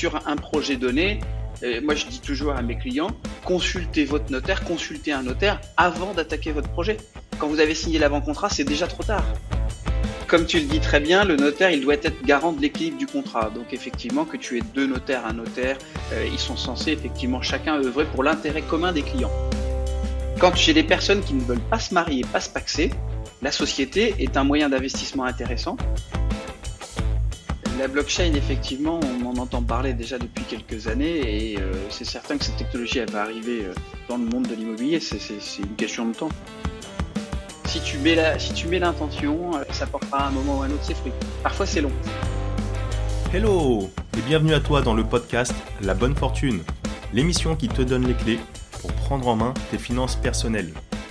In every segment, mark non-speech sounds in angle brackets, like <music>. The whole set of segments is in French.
sur un projet donné, euh, moi je dis toujours à mes clients, consultez votre notaire, consultez un notaire avant d'attaquer votre projet. Quand vous avez signé l'avant-contrat, c'est déjà trop tard. Comme tu le dis très bien, le notaire, il doit être garant de l'équilibre du contrat. Donc effectivement, que tu aies deux notaires, un notaire, euh, ils sont censés effectivement chacun œuvrer pour l'intérêt commun des clients. Quand j'ai des personnes qui ne veulent pas se marier, pas se paxer, la société est un moyen d'investissement intéressant. La blockchain, effectivement, on en entend parler déjà depuis quelques années et euh, c'est certain que cette technologie va arriver euh, dans le monde de l'immobilier, c'est une question de temps. Si tu mets la, si tu mets l'intention, euh, ça portera à un moment ou à un autre ses fruits. Parfois c'est long. Hello et bienvenue à toi dans le podcast La Bonne Fortune, l'émission qui te donne les clés pour prendre en main tes finances personnelles.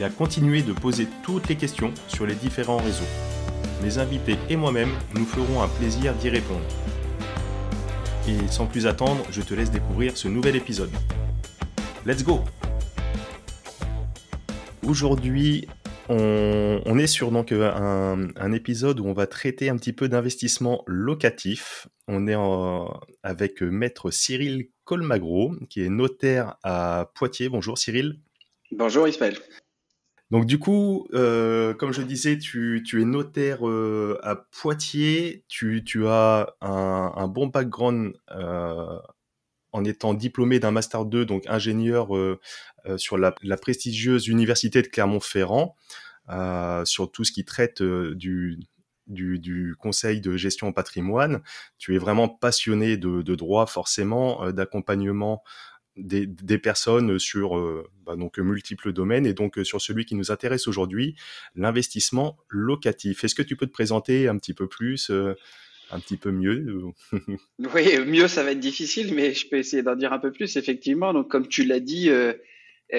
et à continuer de poser toutes les questions sur les différents réseaux. Mes invités et moi-même nous ferons un plaisir d'y répondre. Et sans plus attendre, je te laisse découvrir ce nouvel épisode. Let's go Aujourd'hui, on, est sur donc un, épisode où on va traiter un petit peu d'investissement locatif. On est avec maître Cyril Colmagro, qui est notaire à Poitiers. Bonjour Cyril. Bonjour Ismaël. Donc du coup, euh, comme je disais, tu, es notaire euh, à Poitiers, tu, as un, bon background euh, en étant diplômé d'un Master 2, donc ingénieur sur la, prestigieuse Université de Clermont-Ferrand, sur tout ce qui traite du, conseil de gestion patrimoine. Tu es vraiment passionné de droit, forcément, d'accompagnement des, personnes sur euh, bah, donc multiples domaines et donc euh, sur celui qui nous intéresse aujourd'hui, l'investissement locatif. Est-ce que tu peux te présenter un petit peu plus, euh, un petit peu mieux <laughs> Oui, mieux ça va être difficile, mais je peux essayer d'en dire un peu plus effectivement. Donc comme tu l'as dit.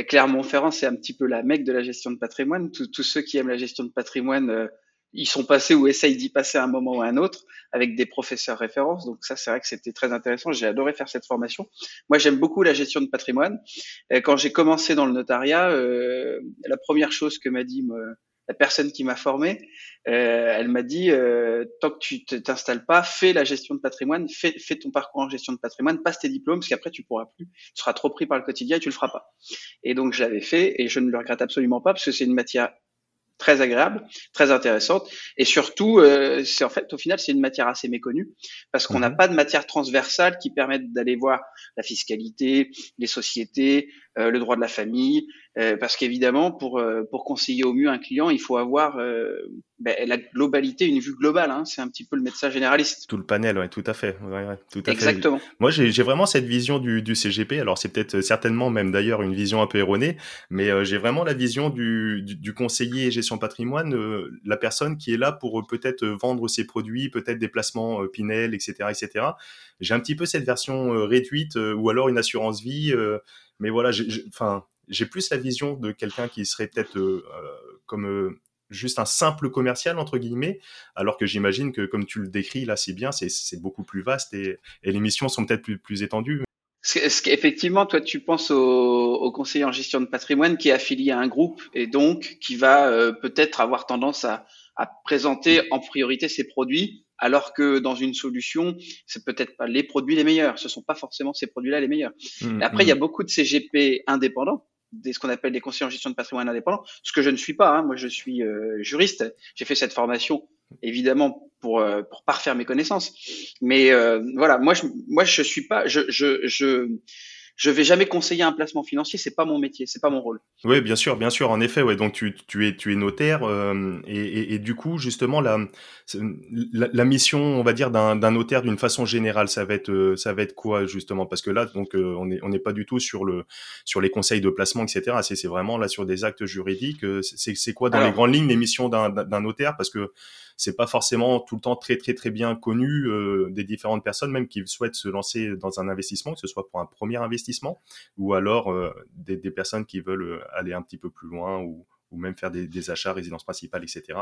Clermont-Ferrand, c'est un petit peu la mecque de la gestion de patrimoine. Tous, ceux qui aiment la gestion de patrimoine ils sont passés ou essayent d'y passer à un moment ou à un autre avec des professeurs références. Donc ça, c'est vrai que c'était très intéressant. J'ai adoré faire cette formation. Moi, j'aime beaucoup la gestion de patrimoine. Quand j'ai commencé dans le notariat, euh, la première chose que m'a dit la personne qui m'a formé, euh, elle m'a dit euh, tant que tu t'installes pas, fais la gestion de patrimoine, fais, fais, ton parcours en gestion de patrimoine, passe tes diplômes, parce qu'après tu pourras plus, tu seras trop pris par le quotidien et tu le feras pas. Et donc je l'avais fait et je ne le regrette absolument pas parce que c'est une matière très agréable, très intéressante, et surtout, euh, c'est en fait au final c'est une matière assez méconnue parce qu'on n'a mhm. pas de matière transversale qui permette d'aller voir la fiscalité, les sociétés, euh, le droit de la famille, euh, parce qu'évidemment pour pour conseiller au mieux un client, il faut avoir ben, la globalité, une vue globale. Hein, c'est un petit peu le médecin généraliste. Tout le panel, ouais, tout à fait. Ouais, ouais, tout à Exactement. Fait. Moi, j'ai vraiment cette vision du, du CGP. Alors, c'est peut-être certainement même d'ailleurs une vision un peu erronée, mais euh, j'ai vraiment la vision du, du, du, conseiller gestion patrimoine, euh, la personne qui est là pour euh, peut-être vendre ses produits, peut-être des placements Pinel, etc., etc. J'ai un petit peu cette version réduite ou alors une assurance vie, mais voilà, enfin j'ai plus la vision de quelqu'un qui serait peut-être comme juste un simple commercial entre guillemets, alors que j'imagine que comme tu le décris là si bien, c'est beaucoup plus vaste et, les missions sont peut-être plus, plus étendues. Ce qu'effectivement, toi, tu penses au, conseiller en gestion de patrimoine qui est affilié à un groupe et donc qui va euh, peut-être avoir tendance à, présenter en priorité ses produits, alors que dans une solution, c'est peut-être pas les produits les meilleurs. Ce sont pas forcément ces produits-là les meilleurs. Mmh, après, il y a mmh. beaucoup de CGP indépendants des, ce qu'on appelle des conseillers en gestion de patrimoine indépendant, ce que je ne suis pas. Hein. Moi, je suis euh, juriste. J'ai fait cette formation évidemment pour euh, pour parfaire mes connaissances. Mais euh, voilà, moi je moi je suis pas je je je je vais jamais conseiller un placement financier, c'est pas mon métier, c'est pas mon rôle. Oui, bien sûr, bien sûr, en effet, ouais. Donc tu, tu es tu es notaire euh, et, et, et, du coup justement la, la, mission, on va dire d'un notaire d'une façon générale, ça va être euh, ça va être quoi justement? Parce que là, donc euh, on est on n'est pas du tout sur le sur les conseils de placement, etc. C'est c'est vraiment là sur des actes juridiques. C'est c'est quoi dans les grandes lignes les missions d'un notaire? Parce que c'est pas forcément tout le temps très très très bien connu euh, des différentes personnes même qui souhaitent se lancer dans un investissement, que ce soit pour un premier investissement ou alors des, personnes qui veulent aller un petit peu plus loin ou, même faire des, achats, résidence principale, etc.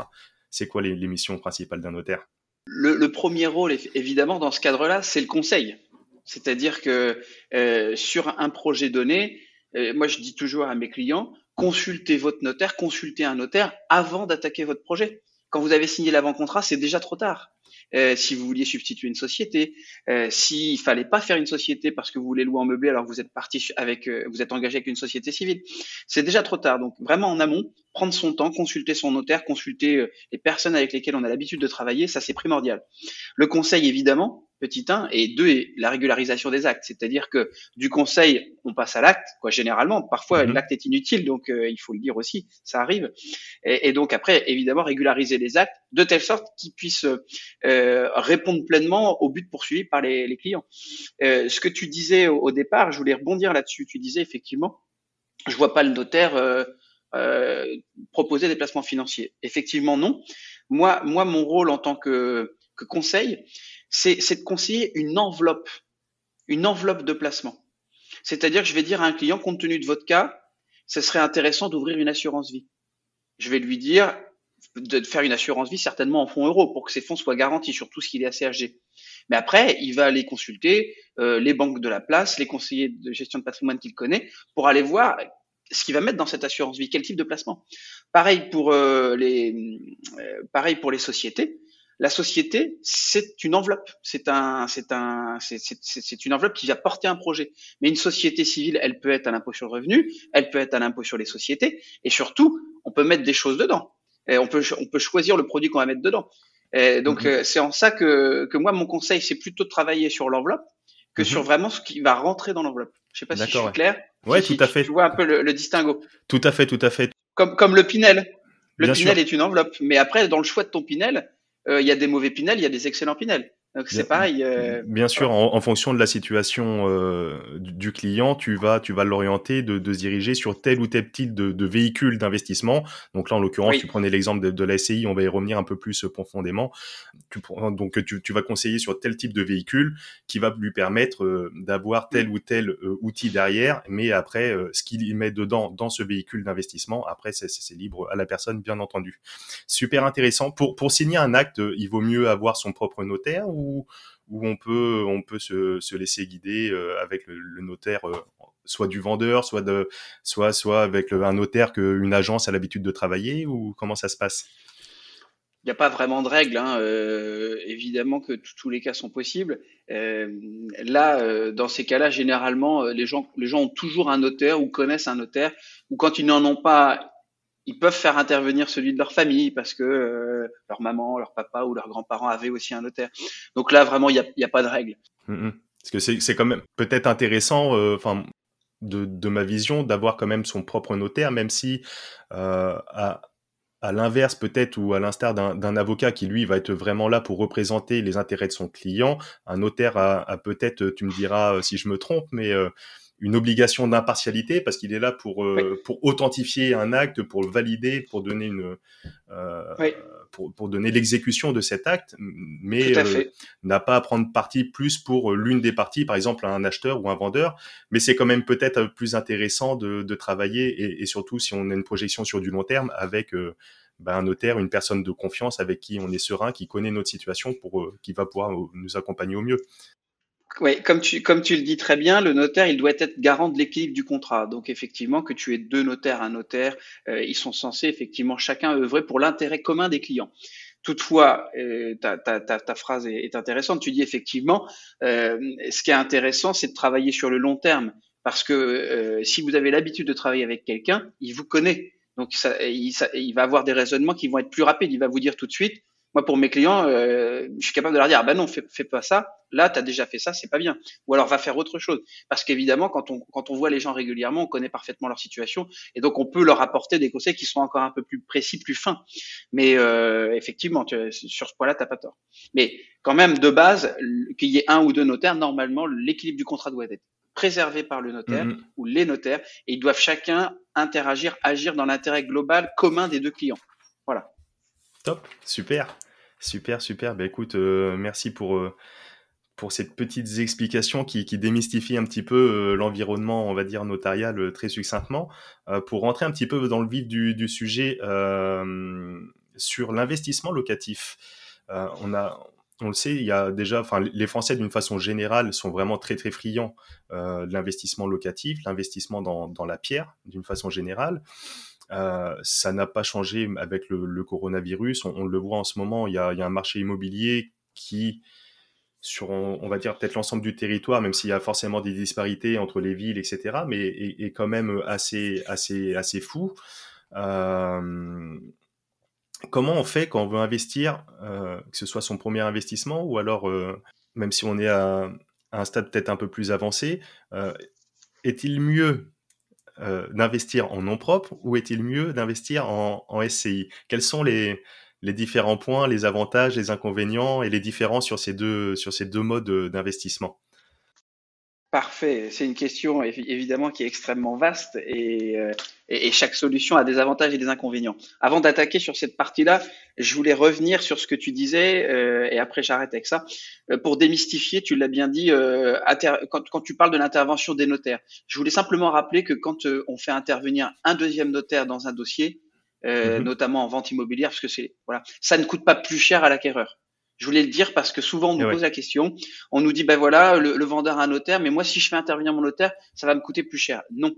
C'est quoi les, missions principales d'un notaire? Le, premier rôle, évidemment, dans ce cadre-là, c'est le conseil. C'est-à-dire que sur un projet donné, moi je dis toujours à mes clients, consultez votre notaire, consultez un notaire avant d'attaquer votre projet. Quand vous avez signé l'avant-contrat, c'est déjà trop tard. Euh, si vous vouliez substituer une société, euh, s'il fallait pas faire une société parce que vous voulez louer en meublé alors que vous êtes parti avec, euh, vous êtes engagé avec une société civile, c'est déjà trop tard. Donc vraiment en amont, prendre son temps, consulter son notaire, consulter euh, les personnes avec lesquelles on a l'habitude de travailler, ça c'est primordial. Le conseil évidemment, petit 1, et deux, est la régularisation des actes. C'est-à-dire que du conseil, on passe à l'acte, quoi, généralement. Parfois, mhm. l'acte est inutile, donc euh, il faut le dire aussi, ça arrive. Et, donc après, évidemment, régulariser les actes de telle sorte qu'ils puissent euh, répondre pleinement au but poursuivi par les, les clients. Euh, ce que tu disais au, départ, je voulais rebondir là-dessus. Tu disais effectivement, je vois pas le notaire euh, euh, proposer des placements financiers. Effectivement, non. Moi, moi, mon rôle en tant que, que conseil, c'est de conseiller une enveloppe, une enveloppe de placement. C'est-à-dire que je vais dire à un client, compte tenu de votre cas, ce serait intéressant d'ouvrir une assurance vie. Je vais lui dire de faire une assurance vie certainement en fonds euros pour que ces fonds soient garantis, surtout s'il est assez âgé. Mais après, il va aller consulter euh, les banques de la place, les conseillers de gestion de patrimoine qu'il connaît, pour aller voir ce qu'il va mettre dans cette assurance vie, quel type de placement? Pareil pour euh, les, euh, pareil pour les sociétés. La société, c'est une enveloppe. C'est un, c'est un, c'est une enveloppe qui va porter un projet. Mais une société civile, elle peut être à l'impôt sur le revenu, elle peut être à l'impôt sur les sociétés, et surtout, on peut mettre des choses dedans. Et on peut, on peut choisir le produit qu'on va mettre dedans. Et donc, euh, c'est en ça que, que moi, mon conseil, c'est plutôt de travailler sur l'enveloppe que sur mhm. vraiment ce qui va rentrer dans l'enveloppe. Je sais pas si je suis clair. Ouais, tout à fait. Tu vois un peu le, distinguo. Tout à fait, tout à fait. Comme, comme le Pinel. Le Pinel est une enveloppe. Mais après, dans le choix de ton Pinel, euh, il y a des mauvais Pinel, il y a des excellents Pinel. Donc c'est pareil. Euh, bien sûr, en, fonction de la situation euh, du client, tu vas, tu vas l'orienter de, de, se diriger sur tel ou tel type de, de véhicule d'investissement. Donc là, en l'occurrence, tu prenais l'exemple de, de, la SCI, on va y revenir un peu plus profondément. Tu, donc tu, tu, vas conseiller sur tel type de véhicule qui va lui permettre euh, d'avoir tel ou tel euh, outil derrière, mais après, euh, ce qu'il met dedans dans ce véhicule d'investissement, après, c'est libre à la personne, bien entendu. Super intéressant. Pour, pour signer un acte, il vaut mieux avoir son propre notaire ou où, on peut, on peut se, se laisser guider euh, avec le, notaire euh, soit du vendeur, soit de, soit, soit avec un notaire qu'une agence a l'habitude de travailler, ou comment ça se passe? Il n'y a pas vraiment de règles. Hein. Euh, évidemment que tous les cas sont possibles. là, dans ces cas-là, généralement, les gens, les gens ont toujours un notaire ou connaissent un notaire. Ou quand ils n'en ont pas, ils peuvent faire intervenir celui de leur famille parce que euh, leur maman, leur papa ou leurs grands-parents avaient aussi un notaire. Donc là, vraiment, il n'y a, a, pas de règle. Mm, mm. Parce que c'est quand même peut-être intéressant, euh, enfin, de, de, ma vision, d'avoir quand même son propre notaire, même si euh, à, à l'inverse peut-être ou à l'instar d'un avocat qui lui va être vraiment là pour représenter les intérêts de son client, un notaire a peut-être, tu me diras si je me trompe, mais une obligation d'impartialité parce qu'il est là pour euh, pour authentifier un acte, pour le valider, pour donner une euh, pour, pour, donner l'exécution de cet acte, mais euh, n'a pas à prendre parti plus pour l'une des parties, par exemple un acheteur ou un vendeur. Mais c'est quand même peut-être plus intéressant de, de travailler et, et, surtout si on a une projection sur du long terme avec ben, un notaire, une personne de confiance avec qui on est serein, qui connaît notre situation pour qui va pouvoir nous accompagner au mieux. Oui, comme tu, comme tu le dis très bien, le notaire, il doit être garant de l'équilibre du contrat. Donc effectivement, que tu aies deux notaires, un notaire, euh, ils sont censés effectivement chacun œuvrer pour l'intérêt commun des clients. Toutefois, euh, ta, ta, ta, ta, phrase est, intéressante. Tu dis effectivement, euh, ce qui est intéressant, c'est de travailler sur le long terme. Parce que euh, si vous avez l'habitude de travailler avec quelqu'un, il vous connaît. Donc il, ça, il va avoir des raisonnements qui vont être plus rapides. Il va vous dire tout de suite, moi, pour mes clients, euh, je suis capable de leur dire, ah ben non, fais, fais pas ça. Là, tu as déjà fait ça, c'est pas bien. Ou alors va faire autre chose. Parce qu'évidemment, quand on, quand on voit les gens régulièrement, on connaît parfaitement leur situation. Et donc, on peut leur apporter des conseils qui sont encore un peu plus précis, plus fins. Mais euh, effectivement, tu, sur ce point-là, tu pas tort. Mais quand même, de base, qu'il y ait un ou deux notaires, normalement, l'équilibre du contrat doit être préservé par le notaire mm-hmm. ou les notaires. Et ils doivent chacun interagir, agir dans l'intérêt global commun des deux clients. Voilà. Top, super. Super, super. Bah, écoute, euh, merci pour, euh, pour ces petites explications qui, qui démystifient un petit peu l'environnement, on va dire, notarial très succinctement. pour rentrer un petit peu dans le vif du, sujet sur l'investissement locatif. on a, le sait, il y a déjà, enfin, les Français d'une façon générale sont vraiment très très friands euh, de l'investissement locatif, l'investissement dans, la pierre d'une façon générale. Euh, ça n'a pas changé avec le, coronavirus. On, le voit en ce moment, il y a, un marché immobilier qui, sur, on, va dire peut-être l'ensemble du territoire, même s'il y a forcément des disparités entre les villes, etc., mais est, quand même assez, assez, assez fou. Euh, comment on fait quand on veut investir, euh, que ce soit son premier investissement ou alors, même si on est à, un stade peut-être un peu plus avancé, est-il mieux d'investir en nom propre ou est-il mieux d'investir en, SCI Quels sont les, différents points, les avantages, les inconvénients et les différences sur ces deux, sur ces deux modes d'investissement? Parfait. C'est une question évidemment qui est extrêmement vaste euh, et, et, chaque solution a des avantages et des inconvénients. Avant d'attaquer sur cette partie-là, je voulais revenir sur ce que tu disais euh, et après j'arrête avec ça. Euh, pour démystifier, tu l'as bien dit, quand, quand, tu parles de l'intervention des notaires, je voulais simplement rappeler que quand on fait intervenir un deuxième notaire dans un dossier, mm-hmm. notamment en vente immobilière, parce que c'est voilà, ça ne coûte pas plus cher à l'acquéreur. Je voulais le dire parce que souvent on nous pose la question, on nous dit ben voilà le, vendeur a un notaire, mais moi si je fais intervenir mon notaire, ça va me coûter plus cher. Non,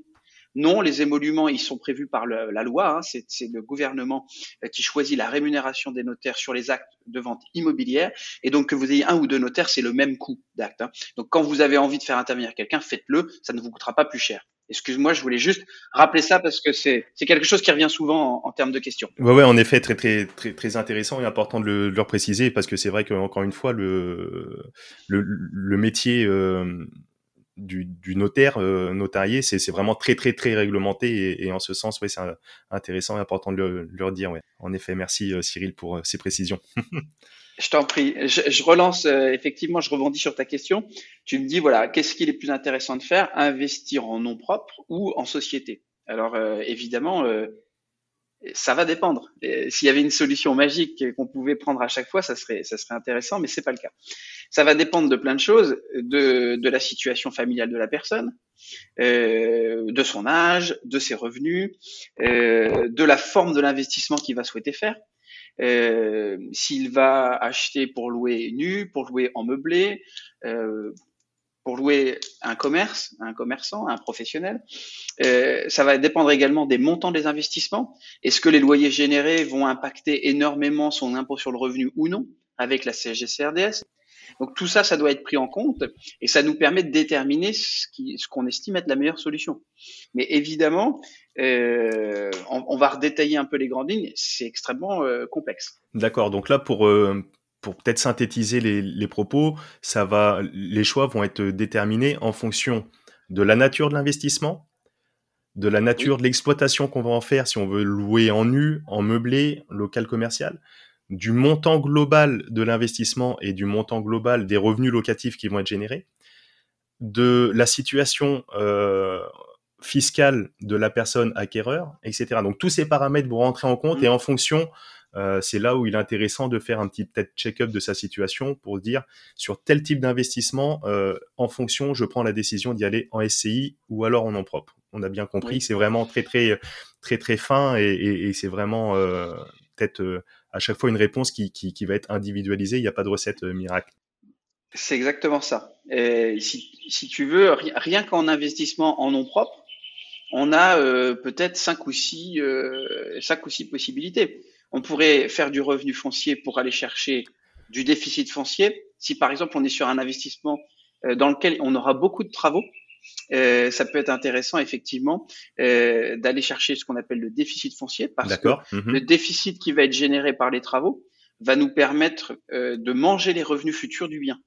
non, les émoluments ils sont prévus par la loi. Hein. c'est le gouvernement euh, qui choisit la rémunération des notaires sur les actes de vente immobilière, et donc que vous ayez un ou deux notaires, c'est le même coût d'acte. Hein. Donc quand vous avez envie de faire intervenir quelqu'un, faites-le, ça ne vous coûtera pas plus cher. Excuse-moi, je voulais juste rappeler ça parce que c'est quelque chose qui revient souvent en, termes de questions. Ouais, ouais, en effet, très très très très intéressant et important de le, de le préciser parce que c'est vrai qu'encore une fois, le le, métier euh, du, notaire euh, notarié, c'est vraiment très très très réglementé et, en ce sens, ouais, c'est intéressant et important de le, le redire. Ouais. En effet, merci euh, Cyril pour ces précisions. <laughs> Je t'en prie. Je, relance, euh, effectivement, je rebondis sur ta question. Tu me dis, voilà, qu'est-ce qu'il est plus intéressant de faire Investir en nom propre ou en société? Alors, euh, évidemment, euh, ça va dépendre. S'il y avait une solution magique qu'on pouvait prendre à chaque fois, ça serait, ça serait intéressant, mais c'est pas le cas. Ça va dépendre de plein de choses, de, de la situation familiale de la personne, de son âge, de ses revenus, de la forme de l'investissement qu'il va souhaiter faire. Euh, s'il va acheter pour louer nu, pour louer en meublé, euh, pour louer un commerce, un commerçant, un professionnel. Euh, ça va dépendre également des montants des investissements. Est-ce que les loyers générés vont impacter énormément son impôt sur le revenu ou non avec la CSG-CRDS donc tout ça, ça doit être pris en compte et ça nous permet de déterminer ce qu'on ce estime être la meilleure solution. Mais évidemment, euh, on, va redétailler un peu les grandes lignes, c'est extrêmement euh, complexe. D'accord, donc là pour, euh, pour peut-être synthétiser les, les, propos, ça va, les choix vont être déterminés en fonction de la nature de l'investissement, de la nature de l'exploitation qu'on va en faire si on veut louer en nu, en meublé, local commercial, du montant global de l'investissement et du montant global des revenus locatifs qui vont être générés, de la situation euh, fiscale de la personne acquéreur, etc. Donc tous ces paramètres vont rentrer en compte et mmh. en fonction, euh, c'est là où il est intéressant de faire un petit peut-être check-up de sa situation pour dire sur tel type d'investissement, euh, en fonction, je prends la décision d'y aller en SCI ou alors en nom propre. On a bien compris, c'est vraiment très très très très fin et, et, et c'est vraiment peut-être à chaque fois une réponse qui, qui, va être individualisée. Il n'y a pas de recette euh, miracle. C'est exactement ça. Et si, si, tu veux, rien qu'en investissement en nom propre, on a euh, peut-être cinq ou six, cinq ou six possibilités. On pourrait faire du revenu foncier pour aller chercher du déficit foncier. Si par exemple on est sur un investissement dans lequel on aura beaucoup de travaux, euh, ça peut être intéressant effectivement euh, d'aller chercher ce qu'on appelle le déficit foncier parce que mhm. le déficit qui va être généré par les travaux va nous permettre euh, de manger les revenus futurs du bien.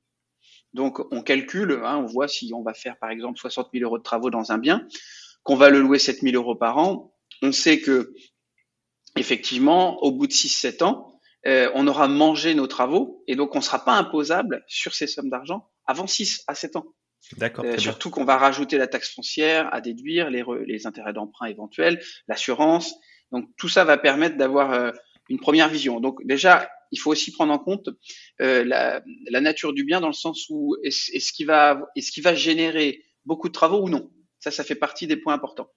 Donc on calcule, hein, on voit si on va faire par exemple 60 000 euros de travaux dans un bien, qu'on va le louer 7 000 euros par an, on sait que effectivement au bout de 6-7 ans, on aura mangé nos travaux et donc on ne sera pas imposable sur ces sommes d'argent avant 6 à 7 ans. D'accord. Euh, surtout qu'on va rajouter la taxe foncière à déduire, les, les intérêts d'emprunt éventuels, l'assurance. Donc tout ça va permettre d'avoir euh, une première vision. Donc déjà, il faut aussi prendre en compte euh, la, la, nature du bien dans le sens où est-ce qu'il va, qu'il va générer beaucoup de travaux ou non. Ça, ça fait partie des points importants.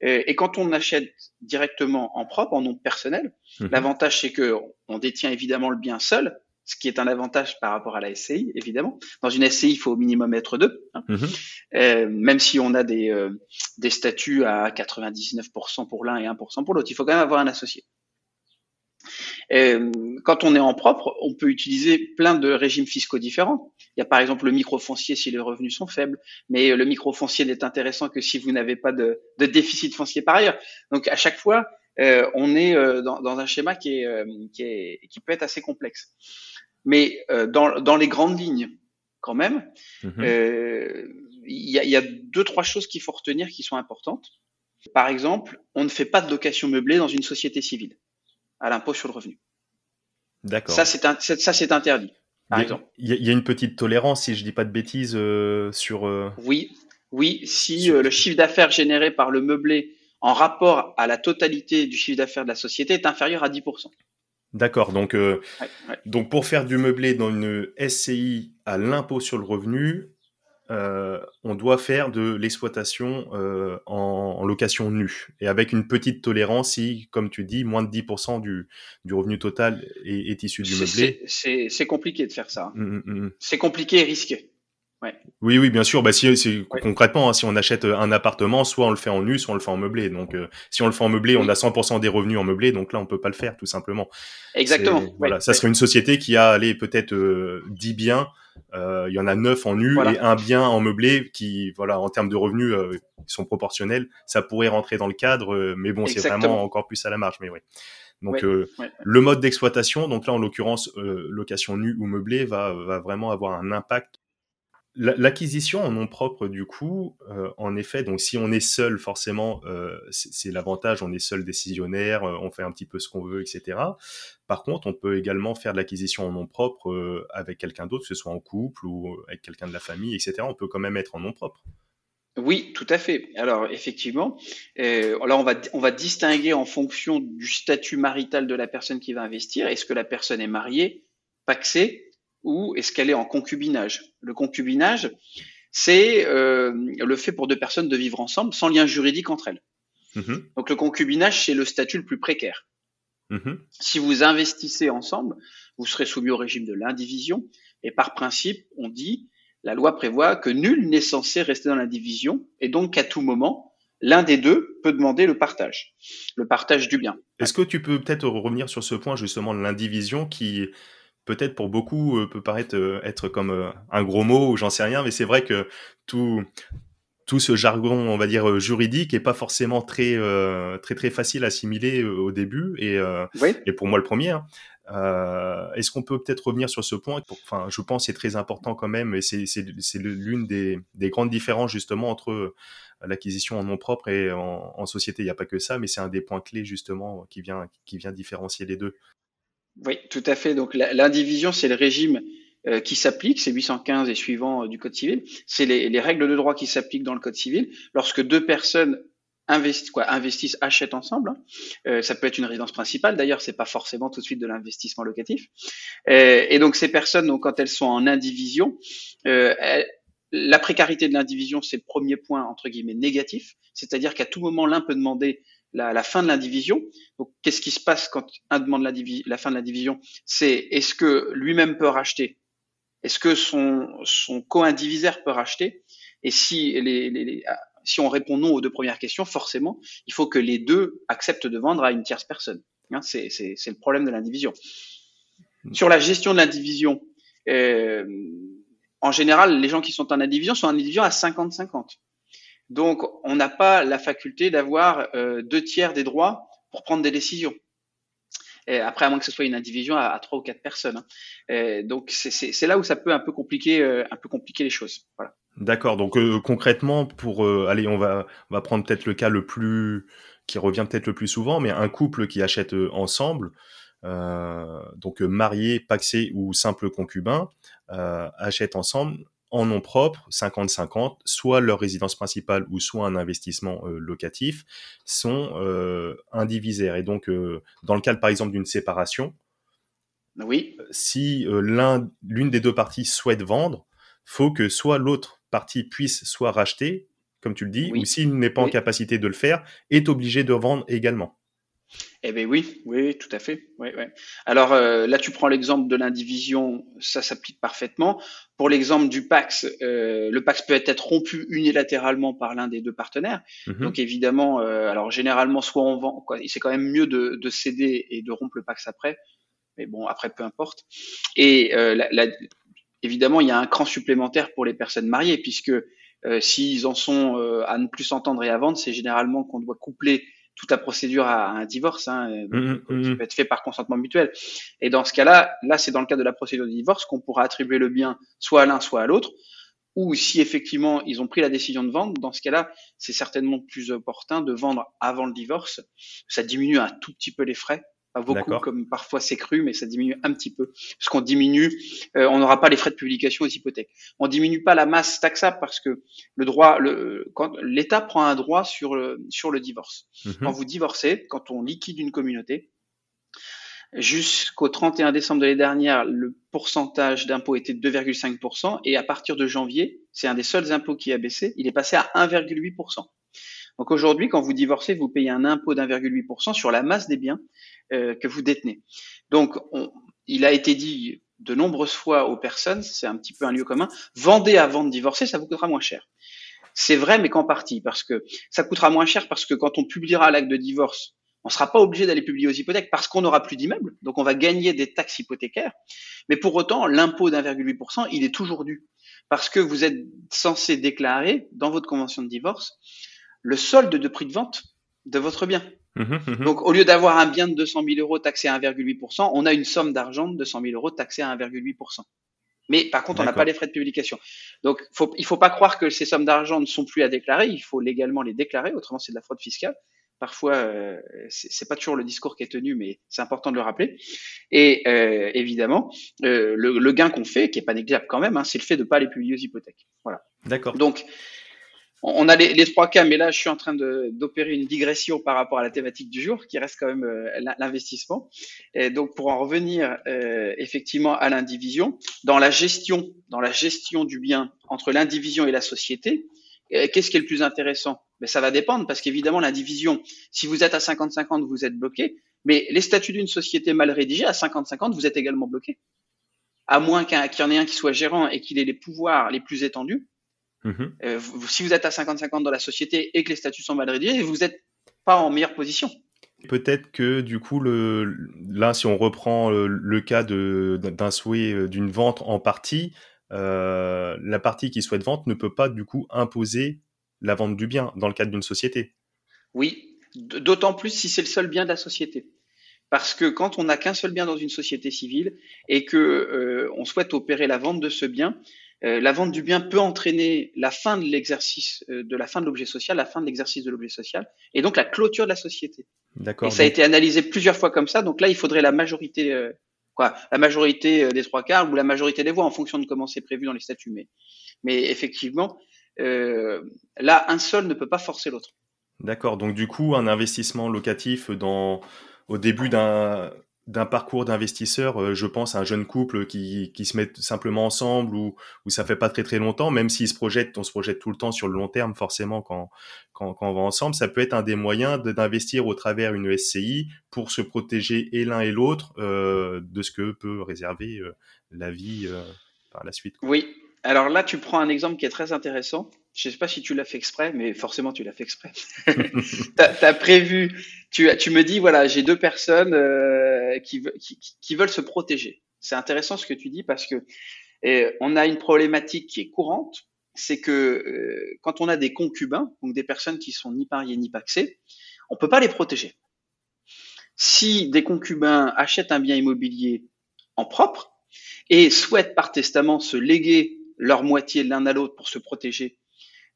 Et quand on achète directement en propre, en nom personnel, mhm. l'avantage c'est que on détient évidemment le bien seul, ce qui est un avantage par rapport à la SCI, évidemment. Dans une SCI, il faut au minimum être deux, hein. Mhm. euh, même si on a des, euh, des statuts à 99% pour l'un et 1% pour l'autre. Il faut quand même avoir un associé. Euh, quand on est en propre, on peut utiliser plein de régimes fiscaux différents. Il y a par exemple le microfoncier si les revenus sont faibles, mais le microfoncier n'est intéressant que si vous n'avez pas de, de, déficit foncier par ailleurs. Donc à chaque fois, euh, on est euh, dans, dans, un schéma qui, est, euh, qui, est, qui, peut être assez complexe. Mais euh, dans, dans, les grandes lignes, quand même, mhm. il y, a, y a deux trois choses qu'il faut retenir qui sont importantes. Par exemple, on ne fait pas de location meublée dans une société civile à l'impôt sur le revenu. D'accord. Ça, c'est ça, c'est interdit. Par il, y a, exemple. il y a une petite tolérance, si je dis pas de bêtises, euh, sur. Euh... Oui, oui. Si euh, le chiffre d'affaires généré par le meublé en rapport à la totalité du chiffre d'affaires de la société est inférieur à 10%. D'accord. Donc, euh, ouais, ouais. donc pour faire du meublé dans une SCI à l'impôt sur le revenu, euh, on doit faire de l'exploitation euh, en, en, location nue et avec une petite tolérance si, comme tu dis, moins de 10% du, du revenu total est, est issu du meublé. C'est compliqué de faire ça. Mmh, mmh, mmh. C'est compliqué et risqué. Ouais. Oui, oui, bien sûr. Bah, si, si ouais. concrètement, hein, si on achète un appartement, soit on le fait en nu, soit on le fait en meublé. Donc, euh, si on le fait en meublé, oui. on a 100% des revenus en meublé. Donc là, on peut pas le faire, tout simplement. Exactement. Voilà, ça serait une société qui a, allez, peut-être euh, 10 biens euh, il y en a neuf en nu voilà. et un bien en meublé qui, voilà, en termes de revenus, euh, sont proportionnels. Ça pourrait rentrer dans le cadre, euh, mais bon, c'est vraiment encore plus à la marge. Mais oui. Donc ouais, ouais. le mode d'exploitation, donc là en l'occurrence location nue ou meublée, va, va vraiment avoir un impact L'acquisition en nom propre, du coup, euh, en effet, donc si on est seul, forcément, euh, c'est l'avantage, on est seul décisionnaire, euh, on fait un petit peu ce qu'on veut, etc. Par contre, on peut également faire de l'acquisition en nom propre avec quelqu'un d'autre, que ce soit en couple ou avec quelqu'un de la famille, etc. On peut quand même être en nom propre. Oui, tout à fait. Alors effectivement, là on va on va distinguer en fonction du statut marital de la personne qui va investir. Est-ce que la personne est mariée, paxée ou est-ce qu'elle est en concubinage? Le concubinage, c'est euh, le fait pour deux personnes de vivre ensemble sans lien juridique entre elles. Mmh. Donc le concubinage, c'est le statut le plus précaire. Mmh. Si vous investissez ensemble, vous serez soumis au régime de l'indivision. Et par principe, on dit, la loi prévoit que nul n'est censé rester dans l'indivision et donc qu'à tout moment, l'un des deux peut demander le partage, le partage du bien. Est-ce que tu peux peut-être revenir sur ce point justement de l'indivision qui peut-être pour beaucoup euh, peut paraître euh, être comme euh, un gros mot ou j'en sais rien, mais c'est vrai que tout tout ce jargon, on va dire juridique, est pas forcément très très très facile à assimiler au début et oui. et pour moi le premier. Hein. Euh, Est-ce qu'on peut peut-être revenir sur ce point Enfin, je pense c'est très important quand même, et c'est l'une des, des, grandes différences justement entre l'acquisition en nom propre et en, en société. Il n'y a pas que ça, mais c'est un des points clés justement qui vient qui vient différencier les deux. Oui, tout à fait. Donc l'indivision, c'est le régime euh, qui s'applique, c'est 815 et suivant euh, du Code civil. C'est les, les, règles de droit qui s'appliquent dans le Code civil. Lorsque deux personnes investissent, quoi, investissent, achètent ensemble, hein, euh, ça peut être une résidence principale. D'ailleurs, c'est pas forcément tout de suite de l'investissement locatif. Euh, et donc ces personnes, donc quand elles sont en indivision, euh, la précarité de l'indivision, c'est le premier point entre guillemets négatif, c'est-à-dire qu'à tout moment l'un peut demander la, la fin de l'indivision. Donc, qu'est-ce qui se passe quand un demande la, la fin de l'indivision C'est est-ce que lui-même peut racheter? Est-ce que son, son co-indivisaire peut racheter? Et si, les, les, les, si on répond non aux deux premières questions, forcément, il faut que les deux acceptent de vendre à une tierce personne. Hein, c'est le problème de l'indivision. Sur la gestion de l'indivision, euh, en général, les gens qui sont en indivision sont en indivision à 50-50. Donc, on n'a pas la faculté d'avoir euh, deux tiers des droits pour prendre des décisions. Après, à moins que ce soit une indivision à, trois ou quatre personnes. Hein. Donc, c'est là où ça peut un peu compliquer, euh, les choses. D'accord. Donc, euh, concrètement, pour allez, on va, prendre peut-être le cas le plus qui revient peut-être le plus souvent, mais un couple qui achète ensemble, donc marié, paxé ou simple concubin, achète ensemble en nom propre, 50-50, soit leur résidence principale ou soit un investissement locatif, sont indivisaires. Et donc, dans le cas par exemple d'une séparation, oui. si l'une des deux parties souhaite vendre, faut que soit l'autre partie puisse soit racheter, comme tu le dis, ou s'il n'est pas en capacité de le faire, est obligé de vendre également. Eh bien oui, oui, tout à fait. Oui, Alors euh, là, tu prends l'exemple de l'indivision, ça s'applique parfaitement. Pour l'exemple du Pax, euh, le Pax peut être rompu unilatéralement par l'un des deux partenaires. Mhm. Donc évidemment, euh, alors généralement, soit on vend, c'est quand même mieux de, de, céder et de rompre le Pax après. Mais bon, après, peu importe. Et la, la, évidemment, il y a un cran supplémentaire pour les personnes mariées, puisque s'ils en sont à ne plus s'entendre et à vendre, c'est généralement qu'on doit coupler toute la procédure à, un divorce, hein, mmh, mmh, qui mmh. peut être fait par consentement mutuel. Et dans ce cas-là, là, c'est dans le cas de la procédure de divorce qu'on pourra attribuer le bien soit à l'un, soit à l'autre. Ou si effectivement ils ont pris la décision de vendre, dans ce cas-là, c'est certainement plus opportun de vendre avant le divorce. Ça diminue un tout petit peu les frais pas beaucoup comme parfois c'est cru, mais ça diminue un petit peu. Parce qu'on diminue, euh, on n'aura pas les frais de publication aux hypothèques. On diminue pas la masse taxable parce que le droit, le, quand l'État prend un droit sur le, sur le divorce. Mhm. Quand vous divorcez, quand on liquide une communauté, jusqu'au 31 décembre de l'année dernière, le pourcentage d'impôt était de 2,5% et à partir de janvier, c'est un des seuls impôts qui a baissé, il est passé à 1,8%. Donc aujourd'hui, quand vous divorcez, vous payez un impôt d'1,8% sur la masse des biens euh, que vous détenez. Donc il a été dit de nombreuses fois aux personnes, c'est un petit peu un lieu commun, vendez avant de divorcer, ça vous coûtera moins cher. C'est vrai, mais qu'en partie, parce que ça coûtera moins cher parce que quand on publiera l'acte de divorce, on ne sera pas obligé d'aller publier aux hypothèques parce qu'on n'aura plus d'immeubles, donc on va gagner des taxes hypothécaires. Mais pour autant, l'impôt d'1,8%, il est toujours dû parce que vous êtes censé déclarer dans votre convention de divorce le solde de prix de vente de votre bien. Mmh mmh Donc, au lieu d'avoir un bien de 200 000 euros taxé à 1,8%, on a une somme d'argent de 200 000 euros taxée à 1,8%. Mais par contre, on n'a pas les frais de publication. Donc, faut, il ne faut pas croire que ces sommes d'argent ne sont plus à déclarer. Il faut légalement les déclarer. Autrement, c'est de la fraude fiscale. Parfois, euh, c'est pas toujours le discours qui est tenu, mais c'est important de le rappeler. Et euh, évidemment, euh, le, gain qu'on fait, qui est pas négligeable quand même, hein, c'est le fait de pas les publier aux hypothèques. Voilà. D'accord. Donc, on a les, trois cas, mais là, je suis en train d'opérer une digression par rapport à la thématique du jour, qui reste quand même euh, l'investissement. Et donc, pour en revenir euh, effectivement à l'indivision, dans la gestion, dans la gestion du bien entre l'indivision et la société, euh, qu'est-ce qui est le plus intéressant? Mais ça va dépendre, parce qu'évidemment, l'indivision, si vous êtes à 50-50, vous êtes bloqué. Mais les statuts d'une société mal rédigée, à 50-50, vous êtes également bloqué. À moins qu'il y en ait un qui soit gérant et qu'il ait les pouvoirs les plus étendus, Mhm. Euh, si vous êtes à 50-50 dans la société et que les statuts sont mal rédigés, vous n'êtes pas en meilleure position. Peut-être que du coup, le, là, si on reprend le, cas d'un souhait euh, d'une vente en partie, euh, la partie qui souhaite vente ne peut pas du coup imposer la vente du bien dans le cadre d'une société. Oui, d'autant plus si c'est le seul bien de la société. Parce que quand on n'a qu'un seul bien dans une société civile et que on souhaite opérer la vente de ce bien, euh, la vente du bien peut entraîner la fin de l'exercice euh, de la fin de l'objet social, la fin de l'exercice de l'objet social, et donc la clôture de la société. D'accord. Et ça a été analysé plusieurs fois comme ça. Donc là, il faudrait la majorité, euh, quoi, la majorité des trois quarts ou la majorité des voix en fonction de comment c'est prévu dans les statuts. Mais, mais effectivement, là, un seul ne peut pas forcer l'autre. D'accord. Donc du coup, un investissement locatif dans au début d'un d'un parcours d'investisseur, euh, je pense à un jeune couple qui, qui se met simplement ensemble ou, ou ça fait pas très très longtemps, même s'ils se projettent, on se projette tout le temps sur le long terme forcément quand, quand, quand on va ensemble, ça peut être un des moyens d'investir au travers une SCI pour se protéger et l'un et l'autre euh, de ce que peut réserver euh, la vie par la suite. Oui, alors là tu prends un exemple qui est très intéressant. Je ne sais pas si tu l'as fait exprès, mais forcément tu l'as fait exprès. <laughs> tu as, prévu, tu, tu me dis, voilà, j'ai deux personnes euh, qui, qui, qui, veulent se protéger. C'est intéressant ce que tu dis parce que on a une problématique qui est courante, c'est que euh, quand on a des concubins, donc des personnes qui sont ni pariées ni paxées, on peut pas les protéger. Si des concubins achètent un bien immobilier en propre et souhaitent par testament se léguer leur moitié l'un à l'autre pour se protéger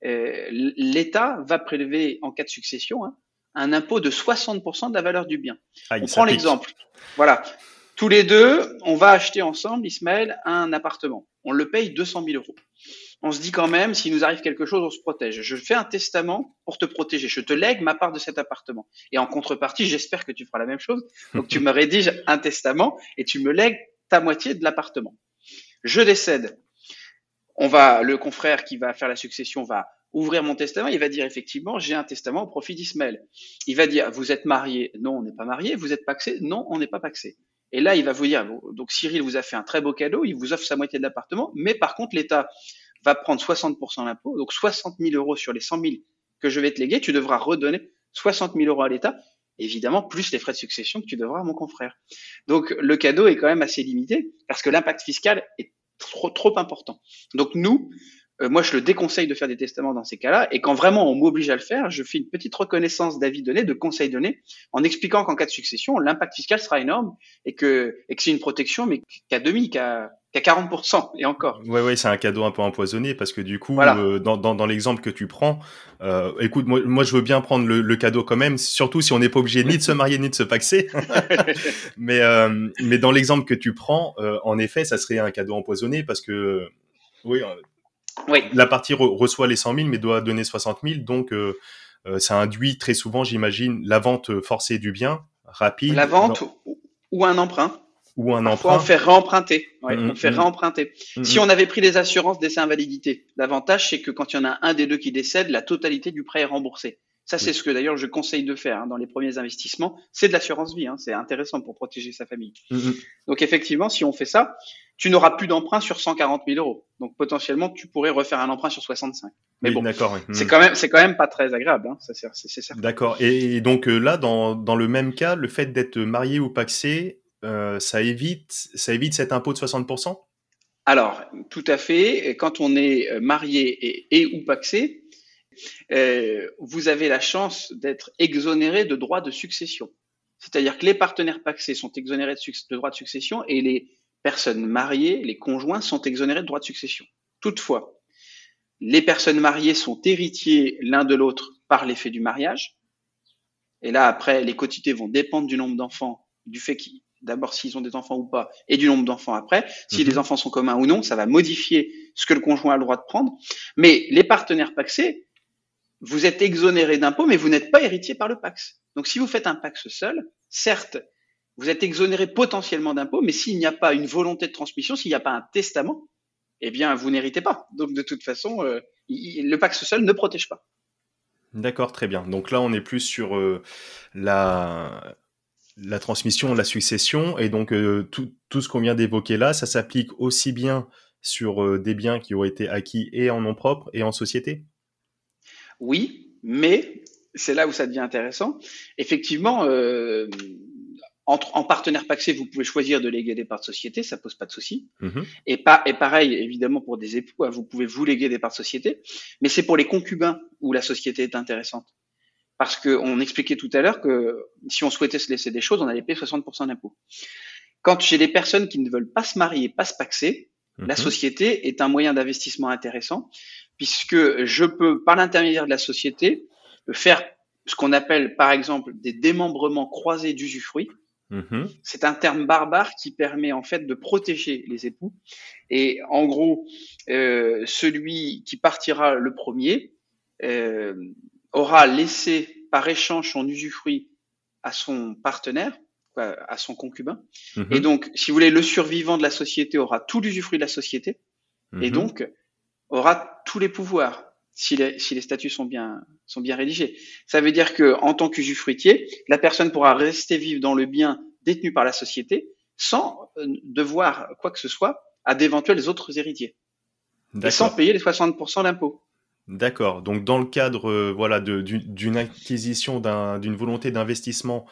euh, l'État va prélever en cas de succession hein, un impôt de 60% de la valeur du bien. Ah, on prend l'exemple. Voilà. Tous les deux, on va acheter ensemble, Ismaël, un appartement. On le paye 200 000 euros. on se dit quand même, s'il nous arrive quelque chose, on se protège. Je fais un testament pour te protéger. Je te lègue ma part de cet appartement. Et en contrepartie, j'espère que tu feras la même chose. Donc tu me <laughs> rédiges un testament et tu me lègues ta moitié de l'appartement. Je décède. On va, le confrère qui va faire la succession va ouvrir mon testament. Il va dire effectivement, j'ai un testament au profit d'Ismaël. Il va dire, vous êtes marié? Non, on n'est pas marié. Vous êtes paxé? Non, on n'est pas paxé. Et là, il va vous dire, donc Cyril vous a fait un très beau cadeau, il vous offre sa moitié de l'appartement, mais par contre, l'État va prendre 60% d'impôt, donc 60 000 euros sur les 100 000 que je vais te léguer, tu devras redonner 60 000 euros à l'État, évidemment, plus les frais de succession que tu devras à mon confrère. Donc, le cadeau est quand même assez limité, parce que l'impact fiscal est trop, trop important. Donc, nous, euh, moi, je le déconseille de faire des testaments dans ces cas-là. Et quand vraiment on m'oblige à le faire, je fais une petite reconnaissance d'avis donné, de conseils donnés, en expliquant qu'en cas de succession, l'impact fiscal sera énorme et que, et que c'est une protection, mais qu'à demi, qu'à qu'à 40% et encore. Ouais, ouais, c'est un cadeau un peu empoisonné parce que du coup, euh, dans, dans, dans l'exemple que tu prends, euh, écoute, moi, moi, je veux bien prendre le, le cadeau quand même, surtout si on n'est pas obligé ni de se marier ni de se paxer. <laughs> mais, euh, mais dans l'exemple que tu prends, euh, en effet, ça serait un cadeau empoisonné parce que, oui, oui. La partie reçoit les 100 000 mais doit donner 60 000. Donc, euh, euh, ça induit très souvent, j'imagine, la vente forcée du bien, rapide. La vente ou un emprunt. Ou un emprunt. on fait réemprunter. Ouais, mmh, on fait mmh. réemprunter. Mmh, si on avait pris les assurances d'essai invalidité, l'avantage, c'est que quand il y en a un des deux qui décède, la totalité du prêt est remboursée. Ça, c'est ce que d'ailleurs je conseille de faire hein, dans les premiers investissements. C'est de l'assurance vie. Hein, c'est intéressant pour protéger sa famille. Donc effectivement, si on fait ça, tu n'auras plus d'emprunt sur 140 000 euros. Donc potentiellement, tu pourrais refaire un emprunt sur 65. Mais bon, d'accord. C'est quand même, c'est quand même pas très agréable. Hein, c'est certain. D'accord. Et, donc euh, là, dans, dans le même cas, le fait d'être marié ou paxé, euh, ça évite, ça évite cet impôt de 60% Alors, tout à fait. Quand on est euh, marié et, et ou paxé, vous avez la chance d'être exonéré de droits de succession. C'est-à-dire que les partenaires paxés sont exonérés de, de droits de succession et les personnes mariées, les conjoints, sont exonérés de droits de succession. Toutefois, les personnes mariées sont héritiers l'un de l'autre par l'effet du mariage. Et là, après, les quotités vont dépendre du nombre d'enfants, du fait qu'ils, d'abord s'ils ont des enfants ou pas, et du nombre d'enfants après. Si mhm. les enfants sont communs ou non, ça va modifier ce que le conjoint a le droit de prendre. Mais les partenaires paxés, vous êtes exonéré d'impôts, mais vous n'êtes pas héritier par le Pax. Donc si vous faites un Pax seul, certes, vous êtes exonéré potentiellement d'impôts, mais s'il n'y a pas une volonté de transmission, s'il n'y a pas un testament, eh bien, vous n'héritez pas. Donc, de toute façon, euh, le Pax seul ne protège pas. D'accord, très bien. Donc là, on est plus sur euh, la, la transmission, la succession, et donc euh, tout, tout, ce qu'on vient d'évoquer là, ça s'applique aussi bien sur des biens qui ont été acquis et en nom propre et en société? Oui, mais c'est là où ça devient intéressant. Effectivement, euh, en partenaire paxé, vous pouvez choisir de léguer des parts de société, ça pose pas de souci. Mhm. Et, pas, et pareil, évidemment, pour des époux, hein, vous pouvez vous léguer des parts de société, mais c'est pour les concubins où la société est intéressante. Parce qu'on expliquait tout à l'heure que si on souhaitait se laisser des choses, on allait payer 60% d'impôts. Quand j'ai des personnes qui ne veulent pas se marier, pas se paxer, la mhm. société est un moyen d'investissement intéressant, puisque je peux, par l'intermédiaire de la société, faire ce qu'on appelle, par exemple, des démembrements croisés d'usufruit. Mhm. C'est un terme barbare qui permet en fait de protéger les époux. Et en gros, euh, celui qui partira le premier euh, aura laissé par échange son usufruit à son partenaire, à son concubin. Mhm. Et donc, si vous voulez, le survivant de la société aura tout l'usufruit de la société et mhm. donc aura tous les pouvoirs si les, si les statuts sont bien, sont bien rédigés. Ça veut dire que en tant qu'usufruitier, la personne pourra rester vive dans le bien détenu par la société sans euh, devoir quoi que ce soit à d'éventuels autres héritiers. Et sans payer les 60% d'impôts. D'accord. Donc dans le cadre euh, voilà d'une acquisition d'une volonté d'investissement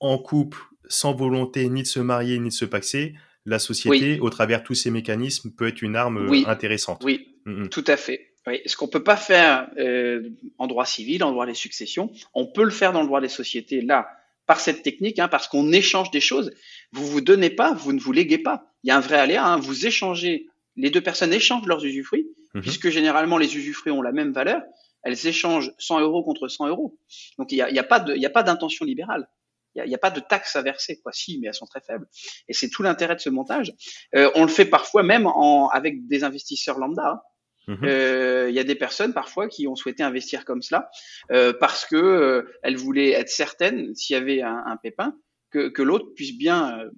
en couple sans volonté ni de se marier ni de se paxer, la société, au travers de tous ces mécanismes, peut être une arme oui. intéressante. Oui, mm, mm. tout à fait. Oui, ce qu'on peut pas faire euh, en droit civil, en droit des successions, on peut le faire dans le droit des sociétés là par cette technique, hein, parce qu'on échange des choses. Vous vous donnez pas, vous ne vous léguez pas. Il y a un vrai aléa. Hein, vous échangez, les deux personnes échangent leurs usufruits, mhm. puisque généralement les usufruits ont la même valeur. Elles échangent 100 euros contre 100 euros. Donc il n'y a, y a pas d'intention libérale. Il n'y a, a, pas de taxes à verser, quoi. Si, mais elles sont très faibles. Et c'est tout l'intérêt de ce montage. Euh, on le fait parfois même en, avec des investisseurs lambda. Hein. Mhm. Euh, il y a des personnes parfois qui ont souhaité investir comme cela euh, parce que euh, elles voulaient être certaines, s'il y avait un, un pépin, que, que l'autre puisse bien, euh,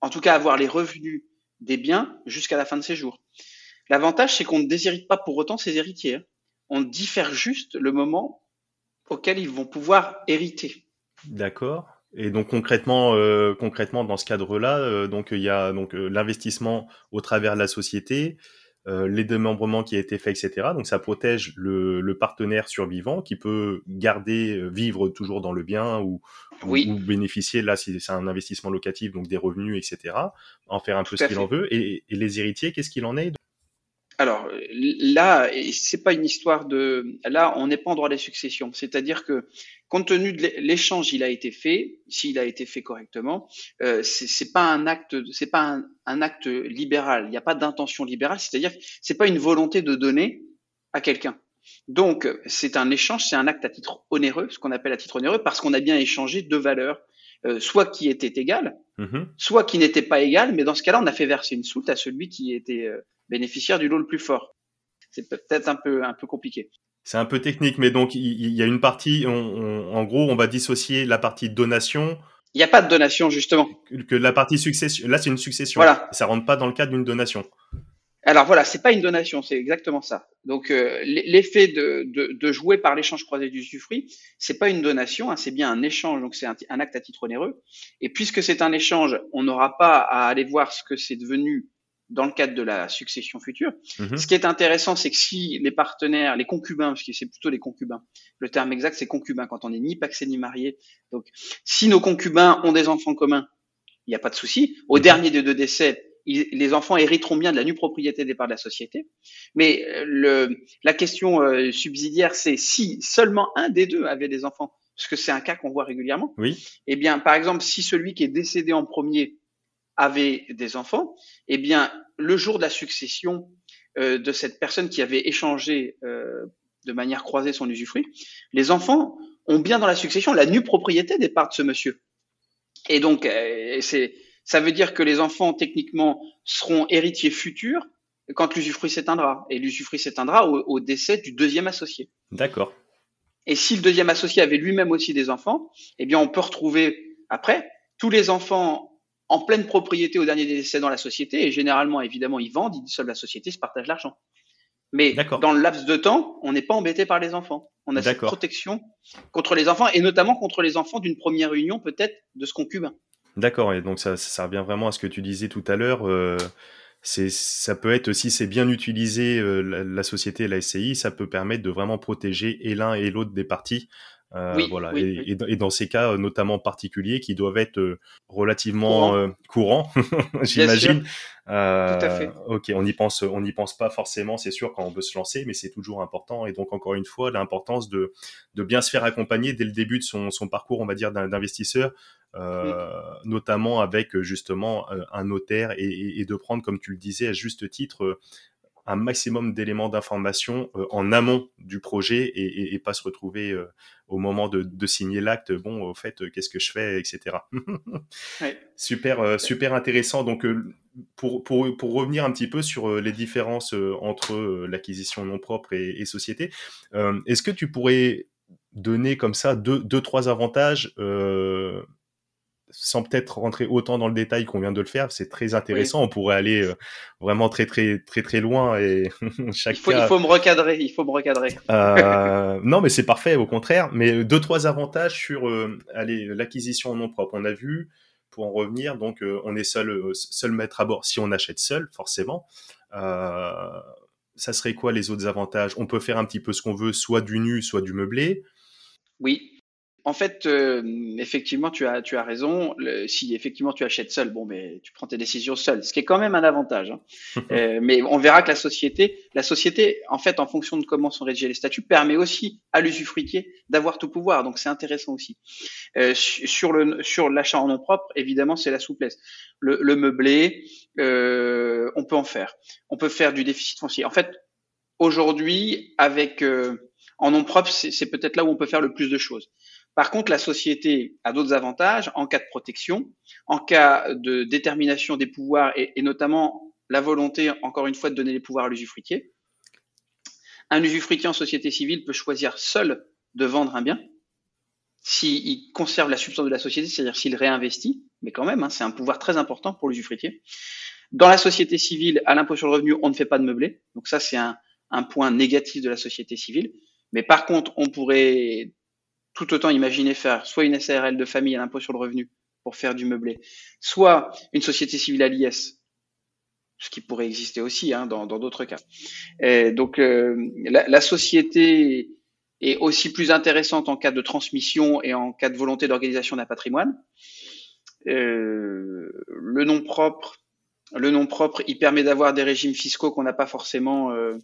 en tout cas, avoir les revenus des biens jusqu'à la fin de ses jours. L'avantage, c'est qu'on ne déshérite pas pour autant ses héritiers. Hein. On diffère juste le moment auquel ils vont pouvoir hériter. D'accord. Et donc concrètement, euh, concrètement dans ce cadre-là, euh, donc il y a donc euh, l'investissement au travers de la société, euh, les démembrements qui a été fait, etc. Donc ça protège le, le partenaire survivant qui peut garder, euh, vivre toujours dans le bien ou, Oui. ou, bénéficier, là si c'est un investissement locatif, donc des revenus, etc. En faire un Tout peu ce qu'il en veut. Et, et les héritiers, qu'est-ce qu'il en est? Alors là, c'est pas une histoire de. Là, on n'est pas en droit des successions. C'est-à-dire que, compte tenu de l'é- l'échange, il a été fait. S'il a été fait correctement, euh, c'est pas un acte, c'est pas un, acte libéral. Il n'y a pas d'intention libérale. C'est-à-dire, c'est pas une volonté de donner à quelqu'un. Donc, c'est un échange, c'est un acte à titre onéreux, ce qu'on appelle à titre onéreux, parce qu'on a bien échangé deux valeurs, euh, soit qui étaient égales, Mhm. soit qui n'étaient pas égales, mais dans ce cas-là, on a fait verser une soulte à celui qui était euh, bénéficiaire du lot le plus fort. C'est peut-être un peu, un peu compliqué. C'est un peu technique, mais donc il, y a une partie, on, on- en gros, on va dissocier la partie donation Il n'y a pas de donation, justement. que, que la partie succession. Là, c'est une succession. Voilà. Ça rentre pas dans le cadre d'une donation. Alors voilà, c'est pas une donation, c'est exactement ça. Donc euh, l'effet de, de, de jouer par l'échange croisé d'usufruit, c'est pas une donation, hein, c'est bien un échange, donc c'est un, un acte à titre onéreux. Et puisque c'est un échange, on n'aura pas à aller voir ce que c'est devenu dans le cadre de la succession future. Mhm. Ce qui est intéressant, c'est que si les partenaires, les concubins, parce que c'est plutôt les concubins, le terme exact c'est concubin quand on n'est ni paxé ni marié. Donc, si nos concubins ont des enfants communs, il n'y a pas de souci. Au Mhm. dernier des deux décès, ils- les enfants hériteront bien de la nue propriété des parts de la société. Mais euh, le, la question euh, subsidiaire, c'est si seulement un des deux avait des enfants, parce que c'est un cas qu'on voit régulièrement. Oui. Eh bien, par exemple, si celui qui est décédé en premier avait des enfants, eh bien, le jour de la succession euh, de cette personne qui avait échangé euh, de manière croisée son usufruit, les enfants ont bien dans la succession la nue propriété des parts de ce monsieur. Et donc, euh, c'est, ça veut dire que les enfants, techniquement, seront héritiers futurs quand l'usufruit s'éteindra. Et l'usufruit s'éteindra au, au décès du deuxième associé. D'accord. Et si le deuxième associé avait lui-même aussi des enfants, eh bien, on peut retrouver après tous les enfants en pleine propriété au dernier décès dans la société. Et généralement, évidemment, ils vendent, ils dissolvent la société, ils se partagent l'argent. Mais dans le laps de temps, on n'est pas embêté par les enfants. On a cette protection contre les enfants et notamment contre les enfants d'une première union, peut-être, de ce concubin. D'accord. Et donc ça, ça revient vraiment à ce que tu disais tout à l'heure. euh, c'est, ça peut être si c'est bien utilisé euh, la, la société, la SCI, ça peut permettre de vraiment protéger et l'un et l'autre des parties. Euh, Oui, voilà. oui, et, oui. et dans- et ces cas, euh, notamment particuliers, qui doivent être euh, relativement Courant. euh, courants, <laughs> j'imagine. Euh, Tout à fait. Ok, on n'y pense, on n'y pense pas forcément, c'est sûr, quand on veut se lancer, mais c'est toujours important. Et donc encore une fois, l'importance de de bien se faire accompagner dès le début de son, son parcours, on va dire, d'investisseur, euh, notamment avec euh, justement euh, un notaire et, et- et de prendre, comme tu le disais, à juste titre, un maximum d'éléments d'information en amont du projet et, pas se retrouver au moment de, de signer l'acte, bon, au fait, qu'est-ce que je fais, etc. <laughs> Ouais. Super, super intéressant. Donc, pour, pour, pour revenir un petit peu sur les différences entre l'acquisition non propre et, et société, est-ce que tu pourrais donner comme ça deux, deux trois avantages euh, sans peut-être rentrer autant dans le détail qu'on vient de le faire, c'est très intéressant. On pourrait aller euh, vraiment très très très très loin et <laughs> chaque Il faut, cas. il faut me recadrer, il faut me recadrer. Euh, non, mais c'est parfait, au contraire. Mais deux, trois avantages sur euh, allez, l'acquisition en nom propre. On a vu, pour en revenir, donc euh, on est seul, euh, seul maître à bord si on achète seul, forcément. Euh, ça serait quoi les autres avantages? On peut faire un petit peu ce qu'on veut, soit du nu, soit du meublé. Oui. En fait, euh, effectivement, tu as, tu as raison. Le- si effectivement tu achètes seul, bon, mais tu prends tes décisions seul, ce qui est quand même un avantage. hein. <laughs> Euh, mais on verra que la société, la société, en fait, en fonction de comment sont rédigés les statuts, permet aussi à l'usufruitier d'avoir tout pouvoir. Donc c'est intéressant aussi. Euh, su- sur le sur l'achat en nom propre, évidemment, c'est la souplesse. Le, le meublé, euh, on peut en faire. On peut faire du déficit foncier. En fait, aujourd'hui, avec euh, en nom propre, c'est peut-être là où on peut faire le plus de choses. Par contre, la société a d'autres avantages en cas de protection, en cas de détermination des pouvoirs et, notamment la volonté, encore une fois, de donner les pouvoirs à l'usufruitier. Un usufruitier en société civile peut choisir seul de vendre un bien s'il conserve la substance de la société, c'est-à-dire s'il réinvestit, mais quand même, hein, c'est un pouvoir très important pour l'usufruitier. Dans la société civile, à l'impôt sur le revenu, on ne fait pas de meublé, donc ça c'est un point négatif de la société civile. Mais par contre, on pourrait tout autant imaginer faire soit une SARL de famille à l'impôt sur le revenu pour faire du meublé, soit une société civile à l'IS, ce qui pourrait exister aussi hein, dans d'autres cas. Et donc euh, la, la, société est aussi plus intéressante en cas de transmission et en cas de volonté d'organisation d'un patrimoine. Euh, le nom propre, le nom propre, il permet d'avoir des régimes fiscaux qu'on n'a pas forcément euh,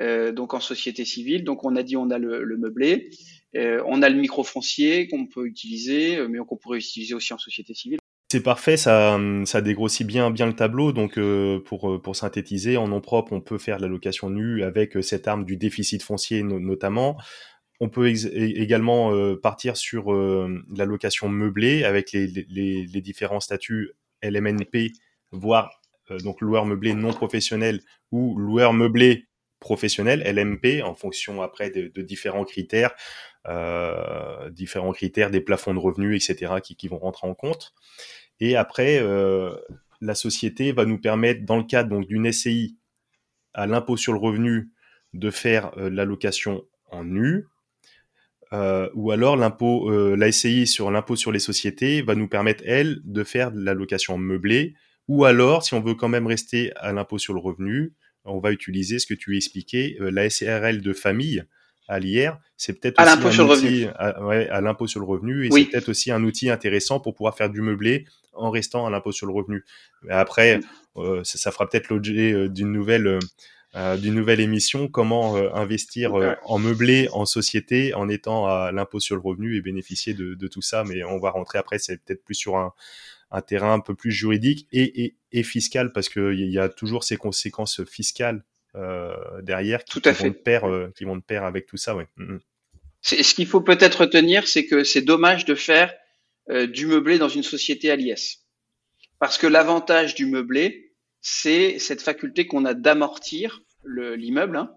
euh, donc en société civile. Donc on a dit on a le, le meublé, on a le microfoncier qu'on peut utiliser, euh, mais qu'on pourrait utiliser aussi en société civile. C'est parfait, ça, ça dégrossit bien, le tableau. Donc, euh, pour, synthétiser, en nom propre, on peut faire la location nue avec cette arme du déficit foncier notamment. On peut également partir sur la location meublée avec les, différents statuts LMNP, voire donc loueur meublé non professionnel ou loueur meublé professionnel, LMP, en fonction après de différents critères, euh, différents critères des plafonds de revenus, etc., qui, vont rentrer en compte. Et après, euh, la société va nous permettre, dans le cadre d'une SCI à l'impôt sur le revenu, de faire euh, l'allocation en nu, euh, ou alors l'impôt, la SCI sur l'impôt sur les sociétés va nous permettre, elle, de faire de l'allocation meublée, ou alors, si on veut quand même rester à l'impôt sur le revenu, on va utiliser ce que tu expliquais, la SRL de famille à l'IR, c'est peut-être à l'impôt sur le revenu. À, ouais, à l'impôt sur le revenu, et c'est peut-être aussi un outil intéressant pour pouvoir faire du meublé en restant à l'impôt sur le revenu. Après, euh, ça, ça, fera peut-être l'objet euh, d'une nouvelle euh, d'une nouvelle émission, comment euh, investir en meublé, en société, en étant à l'impôt sur le revenu et bénéficier de, de, tout ça. Mais on va rentrer après, c'est peut-être plus sur un, un terrain un peu plus juridique et, et, et fiscal parce qu'il y a toujours ces conséquences fiscales derrière qui, tout à qui fait. vont de pair, euh, qui vont de pair avec tout ça. Ouais. Mm -hmm. Ce qu'il faut peut-être retenir, c'est que c'est dommage de faire euh, du meublé dans une société à l'IS. Parce que l'avantage du meublé, c'est cette faculté qu'on a d'amortir l'immeuble hein,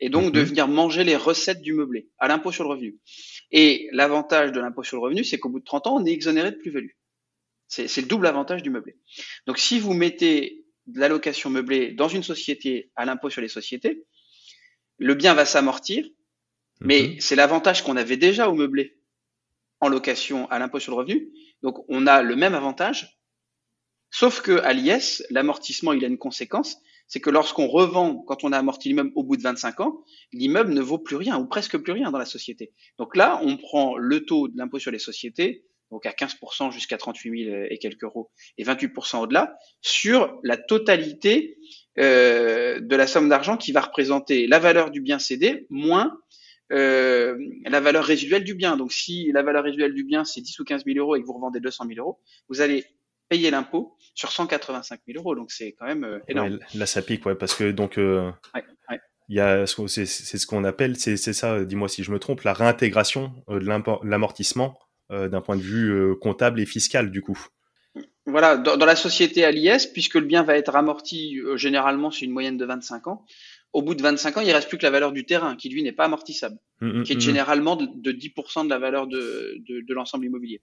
et donc mmh. de venir manger les recettes du meublé à l'impôt sur le revenu. Et l'avantage de l'impôt sur le revenu, c'est qu'au bout de 30 ans, on est exonéré de plus-value. C'est le double avantage du meublé. Donc si vous mettez de l'allocation meublée dans une société à l'impôt sur les sociétés, le bien va s'amortir, mais mmh. c'est l'avantage qu'on avait déjà au meublé en location à l'impôt sur le revenu. Donc on a le même avantage, sauf que à l'IS, l'amortissement il a une conséquence, c'est que lorsqu'on revend, quand on a amorti l'immeuble au bout de 25 ans, l'immeuble ne vaut plus rien ou presque plus rien dans la société. Donc là, on prend le taux de l'impôt sur les sociétés, donc à 15% jusqu'à 38 000 et quelques euros, et 28% au-delà, sur la totalité euh, de la somme d'argent qui va représenter la valeur du bien cédé moins euh, la valeur résiduelle du bien. Donc si la valeur résiduelle du bien c'est 10 ou 15 000 euros et que vous revendez 200 000 euros, vous allez payer l'impôt sur 185 000 euros. Donc c'est quand même euh, énorme. Ouais, là ça pique, ouais, parce que donc euh, ouais, ouais. il y a c'est ce qu'on appelle, c'est ça, dis-moi si je me trompe, la réintégration euh, de l'amortissement euh, d'un point de vue euh, comptable et fiscal du coup. Voilà, dans, dans la société à l'IS, puisque le bien va être amorti euh, généralement sur une moyenne de 25 ans, au bout de 25 ans, il reste plus que la valeur du terrain, qui lui n'est pas amortissable, mmh, qui est mmh. généralement de, de, 10% de la valeur de, de, de l'ensemble immobilier.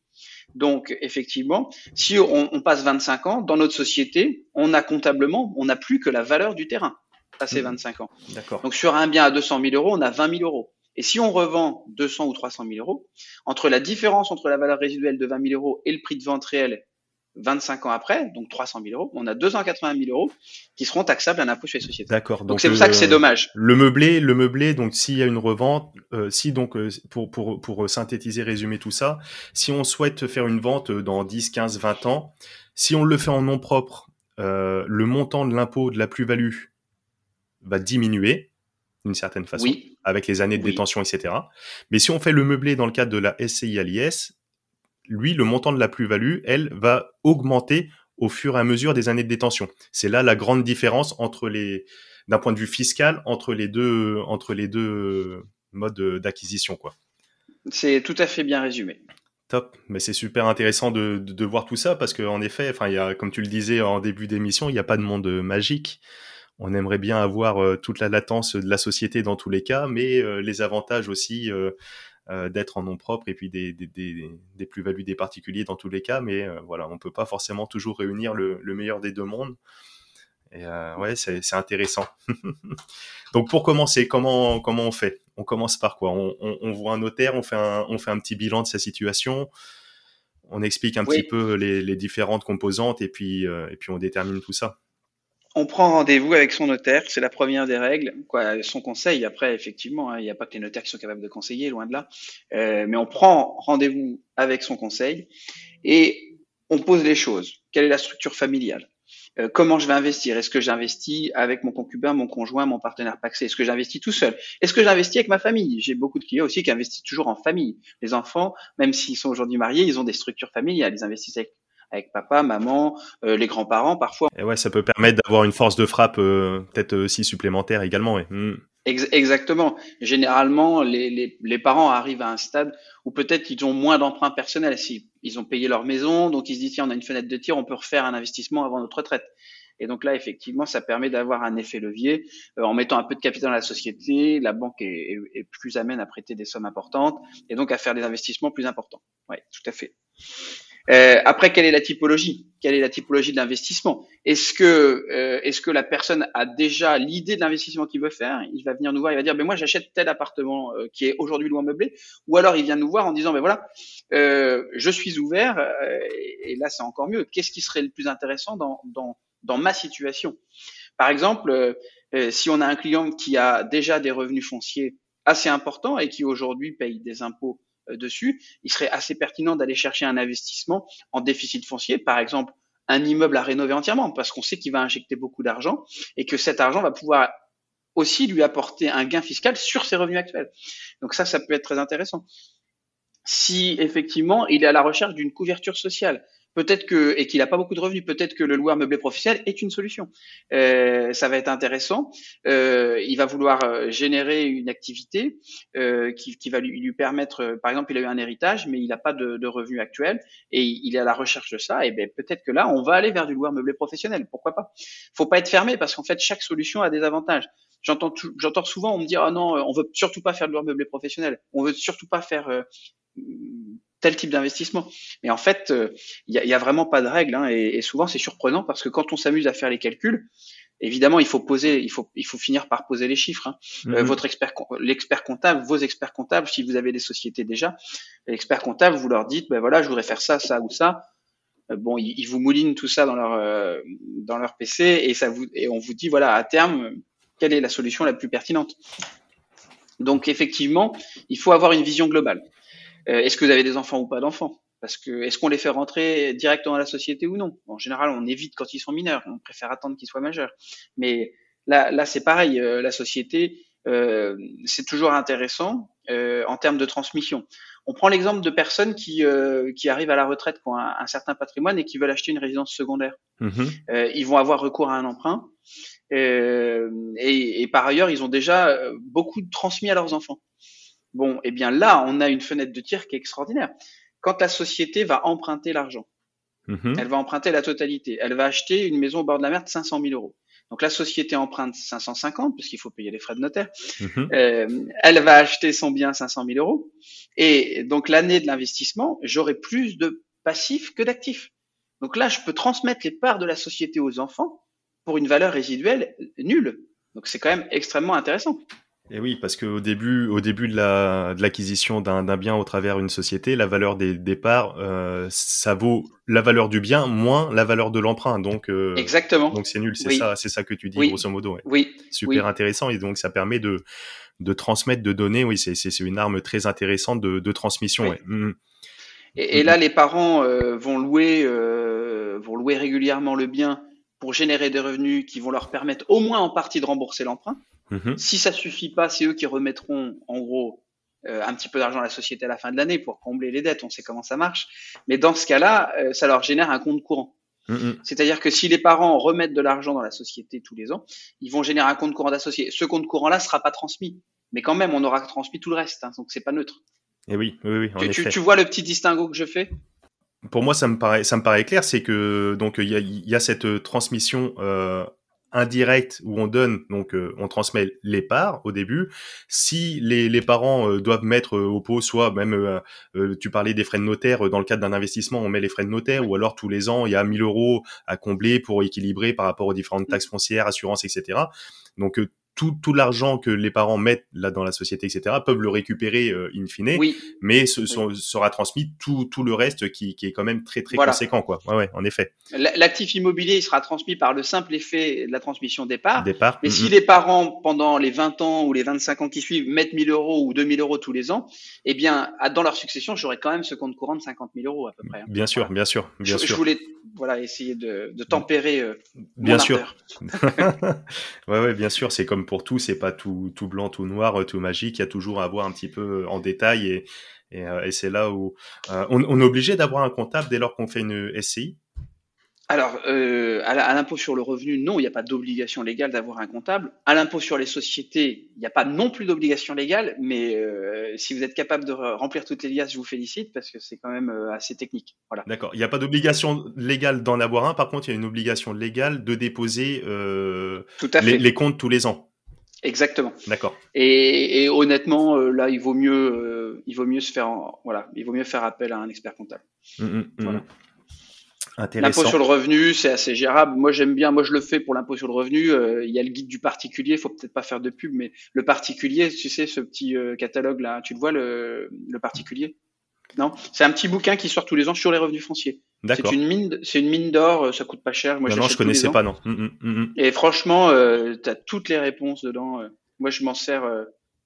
Donc, effectivement, si on, on, passe 25 ans, dans notre société, on a comptablement, on n'a plus que la valeur du terrain, passé mmh. 25 ans. Donc, sur un bien à 200 000 euros, on a 20 000 euros. Et si on revend 200 ou 300 000 euros, entre la différence entre la valeur résiduelle de 20 000 euros et le prix de vente réel 25 ans après, donc 300 000 euros, on a 280 000 euros qui seront taxables à l'impôt sur les sociétés. D'accord. Donc c'est pour ça que c'est dommage. Le meublé, le meublé, donc s'il y a une revente, euh, si donc euh, pour pour pour synthétiser, résumer tout ça, si on souhaite faire une vente dans 10, 15, 20 ans, si on le fait en nom propre, euh, le montant de l'impôt de la plus-value va diminuer d'une certaine façon, oui. avec les années de oui. détention, etc. Mais si on fait le meublé dans le cadre de la SCI à l'IS, lui, le montant de la plus-value, elle, va augmenter au fur et à mesure des années de détention. C'est là la grande différence entre les, d'un point de vue fiscal, entre les deux, entre les deux modes d'acquisition, quoi. C'est tout à fait bien résumé. Top, mais c'est super intéressant de, de, de, voir tout ça parce qu'en effet, enfin, il y a, comme tu le disais en début d'émission, il n'y a pas de monde magique on aimerait bien avoir toute la latence de la société dans tous les cas, mais les avantages aussi d'être en nom propre et puis des, des, plus-values des particuliers dans tous les cas. Mais voilà, on peut pas forcément toujours réunir le, le meilleur des deux mondes. Et ouais, c'est intéressant. <laughs> Donc pour commencer, comment comment on fait? On commence par quoi? On, on, voit un notaire, on fait un, on fait un petit bilan de sa situation, on explique un petit peu les, les, différentes composantes et puis et puis on détermine tout ça on prend rendez-vous avec son notaire, c'est la première des règles, son conseil. Après, effectivement, hein, il n'y a pas que les notaires qui sont capables de conseiller, loin de là. Euh, mais on prend rendez-vous avec son conseil et on pose les choses. Quelle est la structure familiale? Euh, Comment je vais investir? Est-ce que j'investis avec mon concubin, mon conjoint, mon partenaire paxé? Est-ce que j'investis tout seul? Est-ce que j'investis avec ma famille? J'ai beaucoup de clients aussi qui investissent toujours en famille. Les enfants, même s'ils sont aujourd'hui mariés, ils ont des structures familiales. Ils investissent avec avec papa, maman, euh, les grands-parents parfois. Et ouais, ça peut permettre d'avoir une force de frappe euh, peut-être aussi supplémentaire également. Hmm. exactement. Généralement, les, les, les, parents arrivent à un stade où peut-être ils ont moins d'emprunts personnels. Si ils ont payé leur maison, donc ils se disent tiens, on a une fenêtre de tir, on peut refaire un investissement avant notre retraite. Et donc là, effectivement, ça permet d'avoir un effet levier euh, en mettant un peu de capital dans la société. La banque est, est, est, plus amène à prêter des sommes importantes et donc à faire des investissements plus importants. Oui, tout à fait. Euh, après, quelle est la typologie? Quelle est la typologie de l'investissement Est-ce que, euh, est-ce que la personne a déjà l'idée de l'investissement qu'il veut faire? Il va venir nous voir, il va dire, ben moi j'achète tel appartement euh, qui est aujourd'hui loin meublé, ou alors il vient nous voir en disant, ben voilà, euh, je suis ouvert, euh, et là c'est encore mieux. Qu'est-ce qui serait le plus intéressant dans, dans, dans ma situation? Par exemple, si on a un client qui a déjà des revenus fonciers assez importants et qui aujourd'hui paye des impôts euh, dessus, il serait assez pertinent d'aller chercher un investissement en déficit foncier, par exemple un immeuble à rénover entièrement, parce qu'on sait qu'il va injecter beaucoup d'argent et que cet argent va pouvoir aussi lui apporter un gain fiscal sur ses revenus actuels. Donc ça, ça peut être très intéressant. Si effectivement il est à la recherche d'une couverture sociale, peut-être que et qu'il n'a pas beaucoup de revenus, peut-être que le loueur meublé professionnel est une solution. Euh, ça va être intéressant. Euh, il va vouloir euh, générer une activité qui, va lui, permettre, par exemple, il a eu un héritage, mais il n'a pas de, de, revenus actuels et il est à la recherche de ça. Et ben peut-être que là, on va aller vers du loueur meublé professionnel. Pourquoi pas? Faut pas être fermé parce qu'en fait, chaque solution a des avantages. J'entends j'entends souvent on me dire ah non, on veut surtout pas faire de loueur meublé professionnel. On veut surtout pas faire tel type d'investissement. Mais en fait, il euh, n'y a, y a, vraiment pas de règle. Hein, et, et, souvent, c'est surprenant parce que quand on s'amuse à faire les calculs, évidemment, il faut poser, il faut, il faut finir par poser les chiffres. Hein. Euh, mm-hmm. votre expert, l'expert comptable, vos experts comptables, si vous avez des sociétés déjà, l'expert comptable, vous leur dites, ben voilà, je voudrais faire ça, ça ou ça. Euh, bon, ils, ils, vous moulinent tout ça dans leur dans leur PC et ça vous et on vous dit voilà à terme quelle est la solution la plus pertinente. Donc effectivement, il faut avoir une vision globale. Euh, est-ce que vous avez des enfants ou pas d'enfants? Parce que est-ce qu'on les fait rentrer directement dans la société ou non? En général, on évite quand ils sont mineurs. On préfère attendre qu'ils soient majeurs. Mais là, là, c'est pareil. Euh, la société, euh, c'est toujours intéressant euh, en termes de transmission. On prend l'exemple de personnes qui euh, qui arrivent à la retraite, qui ont un, certain patrimoine et qui veulent acheter une résidence secondaire. Mmh. ils vont avoir recours à un emprunt. Et, et, par ailleurs, ils ont déjà beaucoup transmis à leurs enfants. Bon, eh bien là, on a une fenêtre de tir qui est extraordinaire. Quand la société va emprunter l'argent, mhm. elle va emprunter la totalité. Elle va acheter une maison au bord de la mer de 500 000 euros. Donc la société emprunte 550 puisqu'il faut payer les frais de notaire. Mhm. Euh, elle va acheter son bien 500 000 euros. Et donc l'année de l'investissement, j'aurai plus de passifs que d'actifs. Donc là, je peux transmettre les parts de la société aux enfants pour une valeur résiduelle nulle. Donc c'est quand même extrêmement intéressant. Et oui, parce qu'au début, au début de la de l'acquisition d'un bien au travers d'une société, la valeur des départs, euh, ça vaut la valeur du bien moins la valeur de l'emprunt. Donc euh, exactement. Donc c'est nul, c'est ça, c'est ça que tu dis grosso modo. Oui. Super intéressant et donc ça permet de de transmettre, de donner. Oui, c'est c'est une arme très intéressante de de transmission. Ouais. Mmh. Et, et, là, les parents euh, vont louer vont louer régulièrement le bien pour générer des revenus qui vont leur permettre au moins en partie de rembourser l'emprunt. Mhm. Si ça suffit pas, c'est eux qui remettront en gros euh, un petit peu d'argent à la société à la fin de l'année pour combler les dettes. On sait comment ça marche. Mais dans ce cas-là, euh, ça leur génère un compte courant. Mhm. C'est-à-dire que si les parents remettent de l'argent dans la société tous les ans, ils vont générer un compte courant d'associé. Ce compte courant-là sera pas transmis, mais quand même, on aura transmis tout le reste. Hein, donc c'est pas neutre. Et oui, oui, oui. tu, tu, vois le petit distinguo que je fais? Pour moi, ça me paraît, ça me paraît clair, c'est que donc il y a, y a, cette transmission euh, indirect où on donne, donc euh, on transmet les parts au début. Si les, les parents euh, doivent mettre euh, au pot, soit même, tu parlais des frais de notaire, dans le cadre d'un investissement, on met les frais de notaire, ou alors tous les ans, il y a 1000 euros à combler pour équilibrer par rapport aux différentes taxes foncières, assurances, etc. Donc tout, tout l'argent que les parents mettent là dans la société, etc., peuvent le récupérer euh, in fine, oui. mais ce, sera transmis tout, tout le reste qui, qui est quand même très très conséquent, quoi. Ouais, ouais, en effet. L'actif immobilier, il sera transmis par le simple effet de la transmission départ. Départ. Mais si les parents, pendant les 20 ans ou les 25 ans qui suivent, mettent 1000 euros ou 2000 euros tous les ans, eh bien, dans leur succession, j'aurai quand même ce compte courant de 50 000 euros à peu près. Hein. Bien sûr, bien sûr, bien je, sûr. Je voulais, voilà, essayer de, de tempérer. Euh, bien sûr. <laughs> ouais, ouais, bien sûr. C'est comme pour tout, c'est pas tout, tout blanc, tout noir, tout magique. Il y a toujours à voir un petit peu en détail et, et, euh, et c'est là où euh, on, on, est obligé d'avoir un comptable dès lors qu'on fait une SCI. Alors, euh, à l'impôt sur le revenu, non, il n'y a pas d'obligation légale d'avoir un comptable. À l'impôt sur les sociétés, il n'y a pas non plus d'obligation légale, mais euh, si vous êtes capable de remplir toutes les liasses, je vous félicite parce que c'est quand même euh, assez technique. Voilà. D'accord. Il n'y a pas d'obligation légale d'en avoir un. Par contre, il y a une obligation légale de déposer les, comptes tous les ans. Exactement. D'accord. Et, et, honnêtement, là, il vaut mieux, il vaut mieux se faire, en, voilà, il vaut mieux faire appel à un expert comptable. Mmh, mmh, voilà. L'impôt sur le revenu, c'est assez gérable. Moi, j'aime bien. Moi, je le fais pour l'impôt sur le revenu. Euh, il y a le guide du particulier. Il faut peut-être pas faire de pub, mais le particulier, tu sais, ce petit euh, catalogue là, tu le vois le, le particulier? Non, c'est un petit bouquin qui sort tous les ans sur les revenus fonciers. C'est une mine, c'est une mine d'or. Euh, ça coûte pas cher. Moi, non, non je connaissais pas, non. Mmh, mmh, mmh. Et franchement, euh, tu as toutes les réponses dedans. Moi, je m'en sers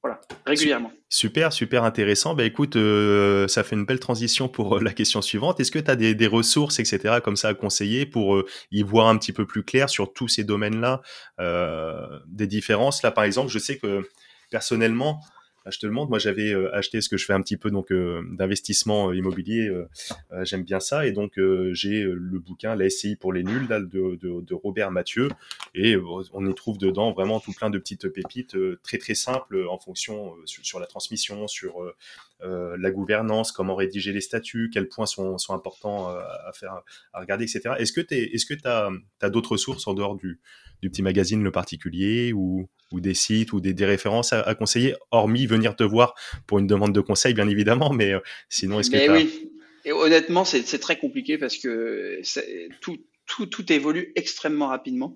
voilà, régulièrement. Super, super intéressant. Bah écoute, euh, ça fait une belle transition pour euh, la question suivante. Est-ce que tu as des, des, ressources, etc., comme ça à conseiller pour euh, y voir un petit peu plus clair sur tous ces domaines-là, euh, des différences? Là, par exemple, je sais que personnellement, je te le montre. Moi, j'avais euh, acheté ce que je fais un petit peu donc euh, d'investissement euh, immobilier. J'aime bien ça et donc j'ai le bouquin La SCI pour les nuls de, Robert Mathieu et on y trouve dedans vraiment tout plein de petites pépites très très simples en fonction sur, la transmission, sur la gouvernance, comment rédiger les statuts, quels points sont, sont importants à faire, à regarder, etc. Est-ce que tu as, as d'autres sources en dehors du, du petit magazine Le Particulier ou, ou des sites ou des, des références à, à, conseiller, hormis venir te voir pour une demande de conseil, bien évidemment, mais euh, sinon, est-ce que oui. Et honnêtement, c'est très compliqué parce que tout, tout, tout évolue extrêmement rapidement.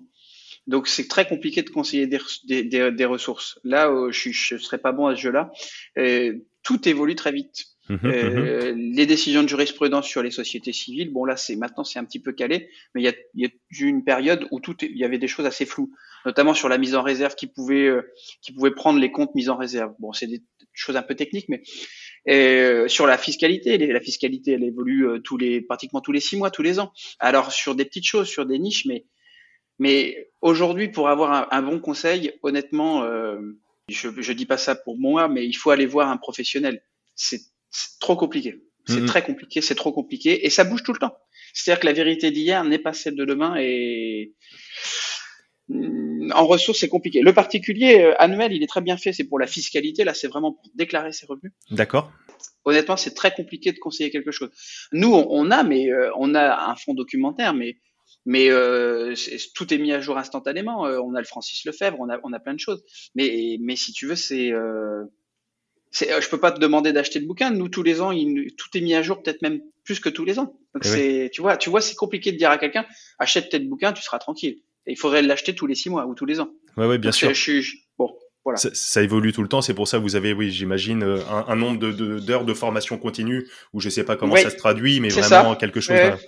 Donc c'est très compliqué de conseiller des, des, des, ressources. Là, euh, je ne serais pas bon à ce jeu-là. Tout évolue très vite. Mmh, euh, mmh. Les décisions de jurisprudence sur les sociétés civiles, bon là c'est maintenant c'est un petit peu calé, mais il y a, y a, eu une période où tout il y avait des choses assez floues, notamment sur la mise en réserve qui pouvait euh, qui pouvait prendre les comptes mis en réserve. Bon c'est des choses un peu techniques, mais euh, sur la fiscalité, la fiscalité elle évolue euh, tous les pratiquement tous les six mois, tous les ans. Alors sur des petites choses, sur des niches, mais mais aujourd'hui pour avoir un, un, bon conseil, honnêtement, euh, je je dis pas ça pour moi, mais il faut aller voir un professionnel. C'est c'est trop compliqué. C'est mmh. très compliqué, c'est trop compliqué, et ça bouge tout le temps. C'est-à-dire que la vérité d'hier n'est pas celle de demain, et en ressources, c'est compliqué. Le particulier euh, annuel, il est très bien fait, c'est pour la fiscalité, là, c'est vraiment pour déclarer ses revenus. D'accord. Honnêtement, c'est très compliqué de conseiller quelque chose. Nous, on a, mais euh, on a un fonds documentaire, mais mais euh, tout est mis à jour instantanément. Euh, on a le Francis Lefebvre, on a on a plein de choses. Mais mais si tu veux, c'est euh, je peux pas te demander d'acheter le bouquin. Nous, tous les ans, il, tout est mis à jour, peut-être même plus que tous les ans. Donc, eh c'est, oui. tu vois, tu vois, c'est compliqué de dire à quelqu'un, achète tel bouquin, tu seras tranquille. Et il faudrait l'acheter tous les six mois ou tous les ans. Ouais, ouais, bien Donc, sûr. Je, je, bon, voilà. Ça, ça, évolue tout le temps. C'est pour ça que vous avez, oui, j'imagine, euh, un, un, nombre de, d'heures de formation continue où je sais pas comment ouais, ça se traduit, mais vraiment ça. quelque chose. Ouais. Là,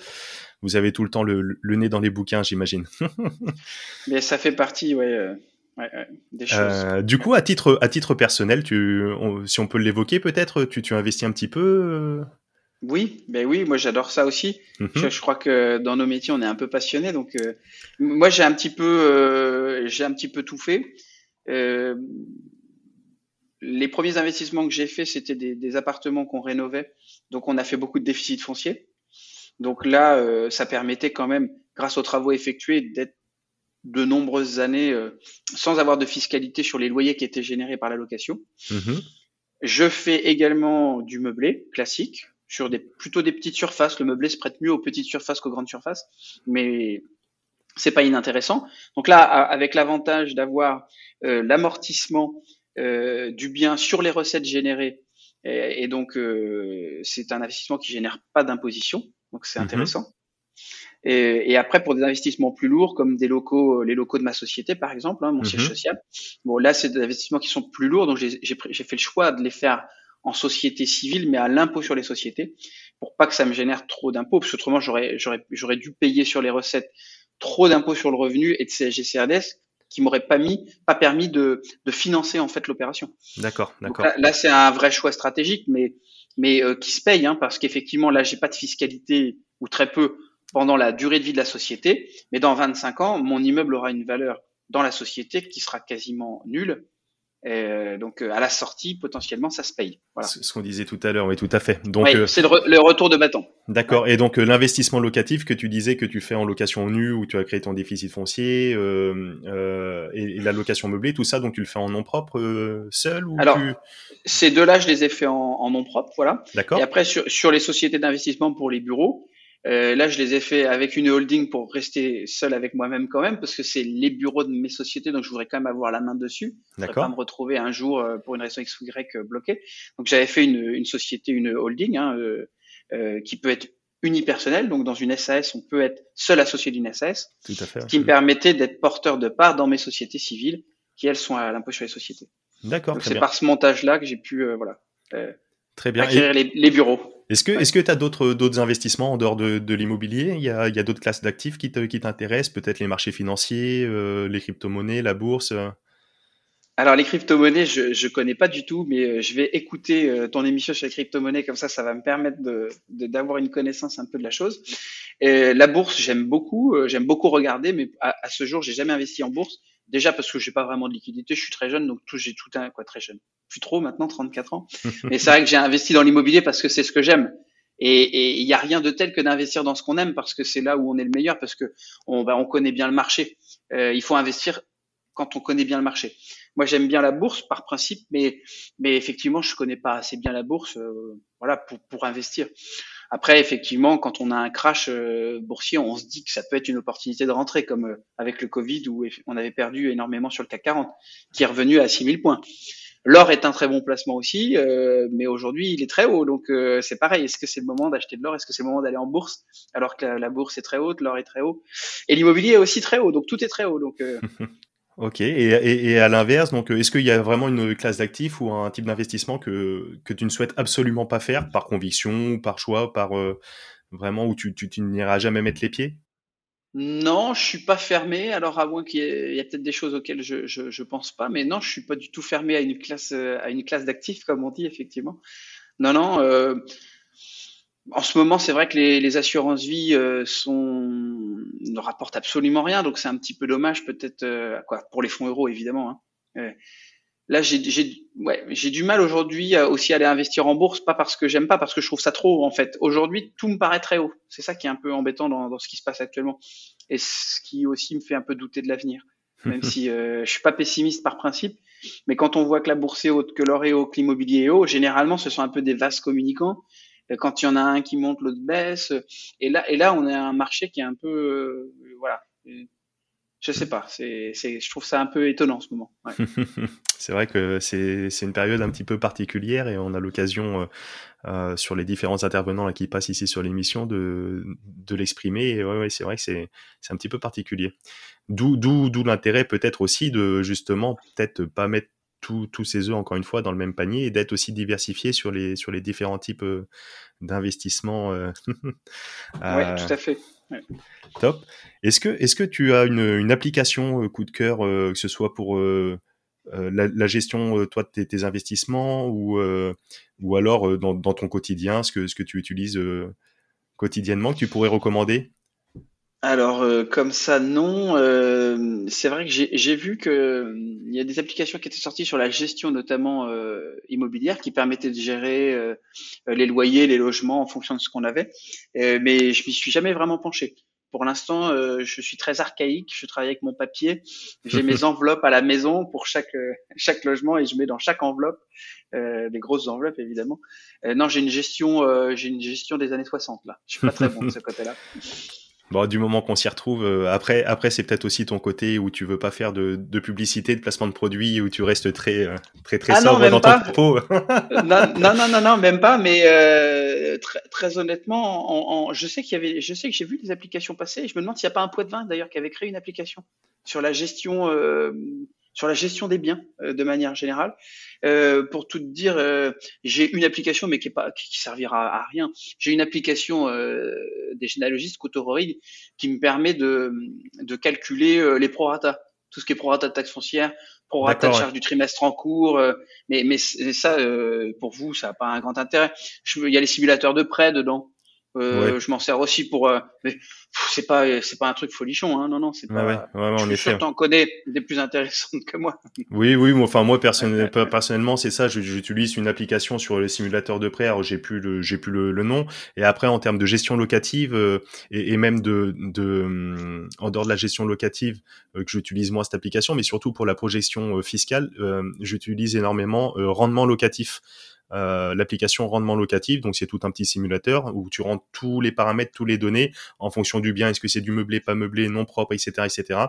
vous avez tout le temps le, le nez dans les bouquins, j'imagine. <laughs> mais ça fait partie, ouais. Euh... Ouais, ouais, des choses. Euh, du coup, à titre, à titre personnel, tu, on, si on peut l'évoquer peut-être, tu, tu investis un petit peu euh? Oui, ben oui, moi j'adore ça aussi. -hmm. je, je, crois que dans nos métiers, on est un peu passionné, donc euh, moi j'ai un petit peu, euh, j'ai un petit peu tout fait. Euh, les premiers investissements que j'ai faits, c'était des, des, appartements qu'on rénovait, donc on a fait beaucoup de déficit foncier. Donc là, ça permettait quand même, grâce aux travaux effectués, d'être de nombreuses années euh, sans avoir de fiscalité sur les loyers qui étaient générés par la location. Mmh. Je fais également du meublé classique sur des plutôt des petites surfaces. Le meublé se prête mieux aux petites surfaces qu'aux grandes surfaces, mais c'est pas inintéressant. Donc là, avec l'avantage d'avoir euh, l'amortissement euh, du bien sur les recettes générées, et, donc euh, c'est un investissement qui génère pas d'imposition, donc c'est mhm. intéressant. Et, et, après, pour des investissements plus lourds, comme des locaux, les locaux de ma société, par exemple, hein, mon siège mhm. social. Bon, là, c'est des investissements qui sont plus lourds, donc j'ai fait le choix de les faire en société civile, mais à l'impôt sur les sociétés, pour pas que ça me génère trop d'impôts, parce qu'autrement, j'aurais, j'aurais, j'aurais dû payer sur les recettes trop d'impôts sur le revenu et de CSG CRDS qui m'aurait pas mis, pas permis de, de financer en fait l'opération. D'accord, d'accord. Là, c'est un vrai choix stratégique, mais mais euh, qui se paye, hein, parce qu'effectivement là, j'ai pas de fiscalité ou très peu pendant la durée de vie de la société, mais dans 25 ans, mon immeuble aura une valeur dans la société qui sera quasiment nulle euh, donc euh, à la sortie, potentiellement, ça se paye. Voilà. Ce qu'on disait tout à l'heure, oui, tout à fait. Donc euh, c'est le, retour de bâton. D'accord. Et donc l'investissement locatif que tu disais que tu fais en location nue où tu as créé ton déficit foncier et, la location meublée, tout ça, donc tu le fais en nom propre seul ou Alors ces deux-là, je les ai fait en, nom propre, voilà. D'accord. Et après sur, sur les sociétés d'investissement pour les bureaux, euh, là, je les ai fait avec une holding pour rester seul avec moi-même quand même, parce que c'est les bureaux de mes sociétés, donc je voudrais quand même avoir la main dessus. D'accord. Pas me retrouver un jour euh, pour une raison X ou Y euh, bloqué. Donc j'avais fait une, une, société, une holding, hein, euh, euh, qui peut être unipersonnelle. Donc dans une SAS, on peut être seul associé d'une SAS. Tout à fait. qui me permettait d'être porteur de part dans mes sociétés civiles, qui elles sont à l'impôt sur les sociétés. D'accord. C'est par ce montage-là que j'ai pu, voilà. Très bien. Acquérir les, les bureaux. Est-ce que tu as d'autres investissements en dehors de, de l'immobilier? Il y a, il y a d'autres classes d'actifs qui t'intéressent, peut-être les marchés financiers, euh, les crypto-monnaies, la bourse euh? Alors les crypto-monnaies, je je connais pas du tout, mais euh, je vais écouter ton émission sur les crypto-monnaies comme ça, ça va me permettre de d'avoir une connaissance un peu de la chose. Et la bourse, j'aime beaucoup, j'aime beaucoup regarder, mais à, à ce jour, j'ai jamais investi en bourse. Déjà parce que j'ai pas vraiment de liquidité, je suis très jeune, donc tout j'ai tout un quoi très jeune plus trop maintenant, 34 ans. <laughs> Mais c'est vrai que j'ai investi dans l'immobilier parce que c'est ce que j'aime. Et il n'y a rien de tel que d'investir dans ce qu'on aime parce que c'est là où on est le meilleur parce que on, bah, on connaît bien le marché. Euh, il faut investir quand on connaît bien le marché. Moi, j'aime bien la bourse par principe, mais mais effectivement, je connais pas assez bien la bourse, euh, voilà, pour pour investir. Après, effectivement, quand on a un crash euh, boursier, on se dit que ça peut être une opportunité de rentrer, comme euh, avec le Covid où on avait perdu énormément sur le CAC 40, qui est revenu à 6000 points. L'or est un très bon placement aussi, euh, mais aujourd'hui il est très haut, donc euh, c'est pareil. Est-ce que c'est le moment d'acheter de l'or? Est-ce que c'est le moment d'aller en bourse? Alors que la, bourse est très haute, l'or est très haut, et l'immobilier est aussi très haut, donc tout est très haut. Donc euh. <laughs> ok. Et, et, à l'inverse, donc est-ce qu'il y a vraiment une classe d'actifs ou un type d'investissement que que tu ne souhaites absolument pas faire par conviction, par choix, par vraiment où tu, tu, tu n'iras jamais mettre les pieds? Non, je suis pas fermé. Alors, à moins qu'il y ait, peut-être des choses auxquelles je, je, pense pas, mais non, je suis pas du tout fermé à une classe, euh, à une classe d'actifs, comme on dit effectivement. Non, non. Euh, en ce moment, c'est vrai que les, les assurances vie euh, sont ne rapportent absolument rien, donc c'est un petit peu dommage, peut-être, euh, quoi, pour les fonds euros évidemment. Hein là, j'ai ouais, du mal aujourd'hui aussi à aller investir en bourse, pas parce que j'aime pas, parce que je trouve ça trop haut en fait. Aujourd'hui, tout me paraît très haut. C'est ça qui est un peu embêtant dans, dans, ce qui se passe actuellement, et ce qui aussi me fait un peu douter de l'avenir. <laughs> Même si euh, je suis pas pessimiste par principe, mais quand on voit que la bourse est haute, que l'or est haut, que l'immobilier est haut, généralement, ce sont un peu des vases communicants. Quand il y en a un qui monte, l'autre baisse. Et là, et là, on a un marché qui est un peu, euh, voilà, je sais pas, c'est, je trouve ça un peu étonnant en ce moment. <laughs> C'est vrai que c'est, une période un petit peu particulière et on a l'occasion euh, euh, sur les différents intervenants qui passent ici sur l'émission de, de l'exprimer. Et c'est vrai que c'est, un petit peu particulier. D'où, d'où l'intérêt peut-être aussi de justement peut-être pas mettre tous ses œufs encore une fois dans le même panier et d'être aussi diversifié sur les sur les différents types euh, d'investissements. Euh, <laughs> oui, tout à fait. Top. Est-ce que, est que tu as une, application euh, coup de cœur, que ce soit pour la, gestion toi de tes, investissements ou, ou alors dans, ton quotidien, ce que, ce que tu utilises quotidiennement, que tu pourrais recommander? Alors comme ça non, c'est vrai que j'ai vu que il y a des applications qui étaient sorties sur la gestion notamment immobilière qui permettaient de gérer les loyers, les logements en fonction de ce qu'on avait, mais je m'y suis jamais vraiment penché. Pour l'instant, euh, je suis très archaïque. Je travaille avec mon papier. J'ai mes <laughs> enveloppes à la maison pour chaque euh, <laughs> chaque logement et je mets dans chaque enveloppe euh, des grosses enveloppes évidemment. Euh, non, j'ai une gestion, j'ai une gestion des années 60 là. Je suis pas très bon de ce côté-là. Bon, du moment qu'on s'y retrouve, euh, après, après c'est peut-être aussi ton côté où tu veux pas faire de, de, publicité, de placement de produits, où tu restes très, euh, très, très ah sobre dans ton propos. <laughs> non, non, non, non, même pas. Mais euh, très, très, honnêtement, en, je sais qu'il y avait, je sais que j'ai vu des applications passer. Et je me demande s'il n'y a pas un poids de vin d'ailleurs qui avait créé une application sur la gestion sur la gestion des biens euh, de manière générale. Euh, pour tout dire, euh, j'ai une application, mais qui est pas, qui, servira à rien. J'ai une application euh, des généalogistes Cotorori qui me permet de, de calculer les prorata, tout ce qui est prorata de taxe foncière, prorata de charge du trimestre en cours. mais, mais ça, pour vous, ça n'a pas un grand intérêt. il y a les simulateurs de prêt dedans. Euh, Je m'en sers aussi pour. Euh, mais c'est pas c'est pas un truc folichon, hein. Non non, c'est pas. Ouais, ouais, je suis sûr t'en connais des plus intéressantes que moi. <laughs> Oui oui, moi, enfin moi personnellement, personnellement c'est ça. J'utilise une application sur le simulateur de prêt. Alors j'ai plus le j'ai plus le, le, nom. Et après en termes de gestion locative euh, et, et, même de de en dehors de la gestion locative euh, que j'utilise moi cette application, mais surtout pour la projection fiscale, j'utilise énormément rendement locatif. Euh, l'application rendement locatif. Donc c'est tout un petit simulateur où tu rentres tous les paramètres, tous les données en fonction du bien, est-ce que c'est du meublé, pas meublé, non propre, etc., etc.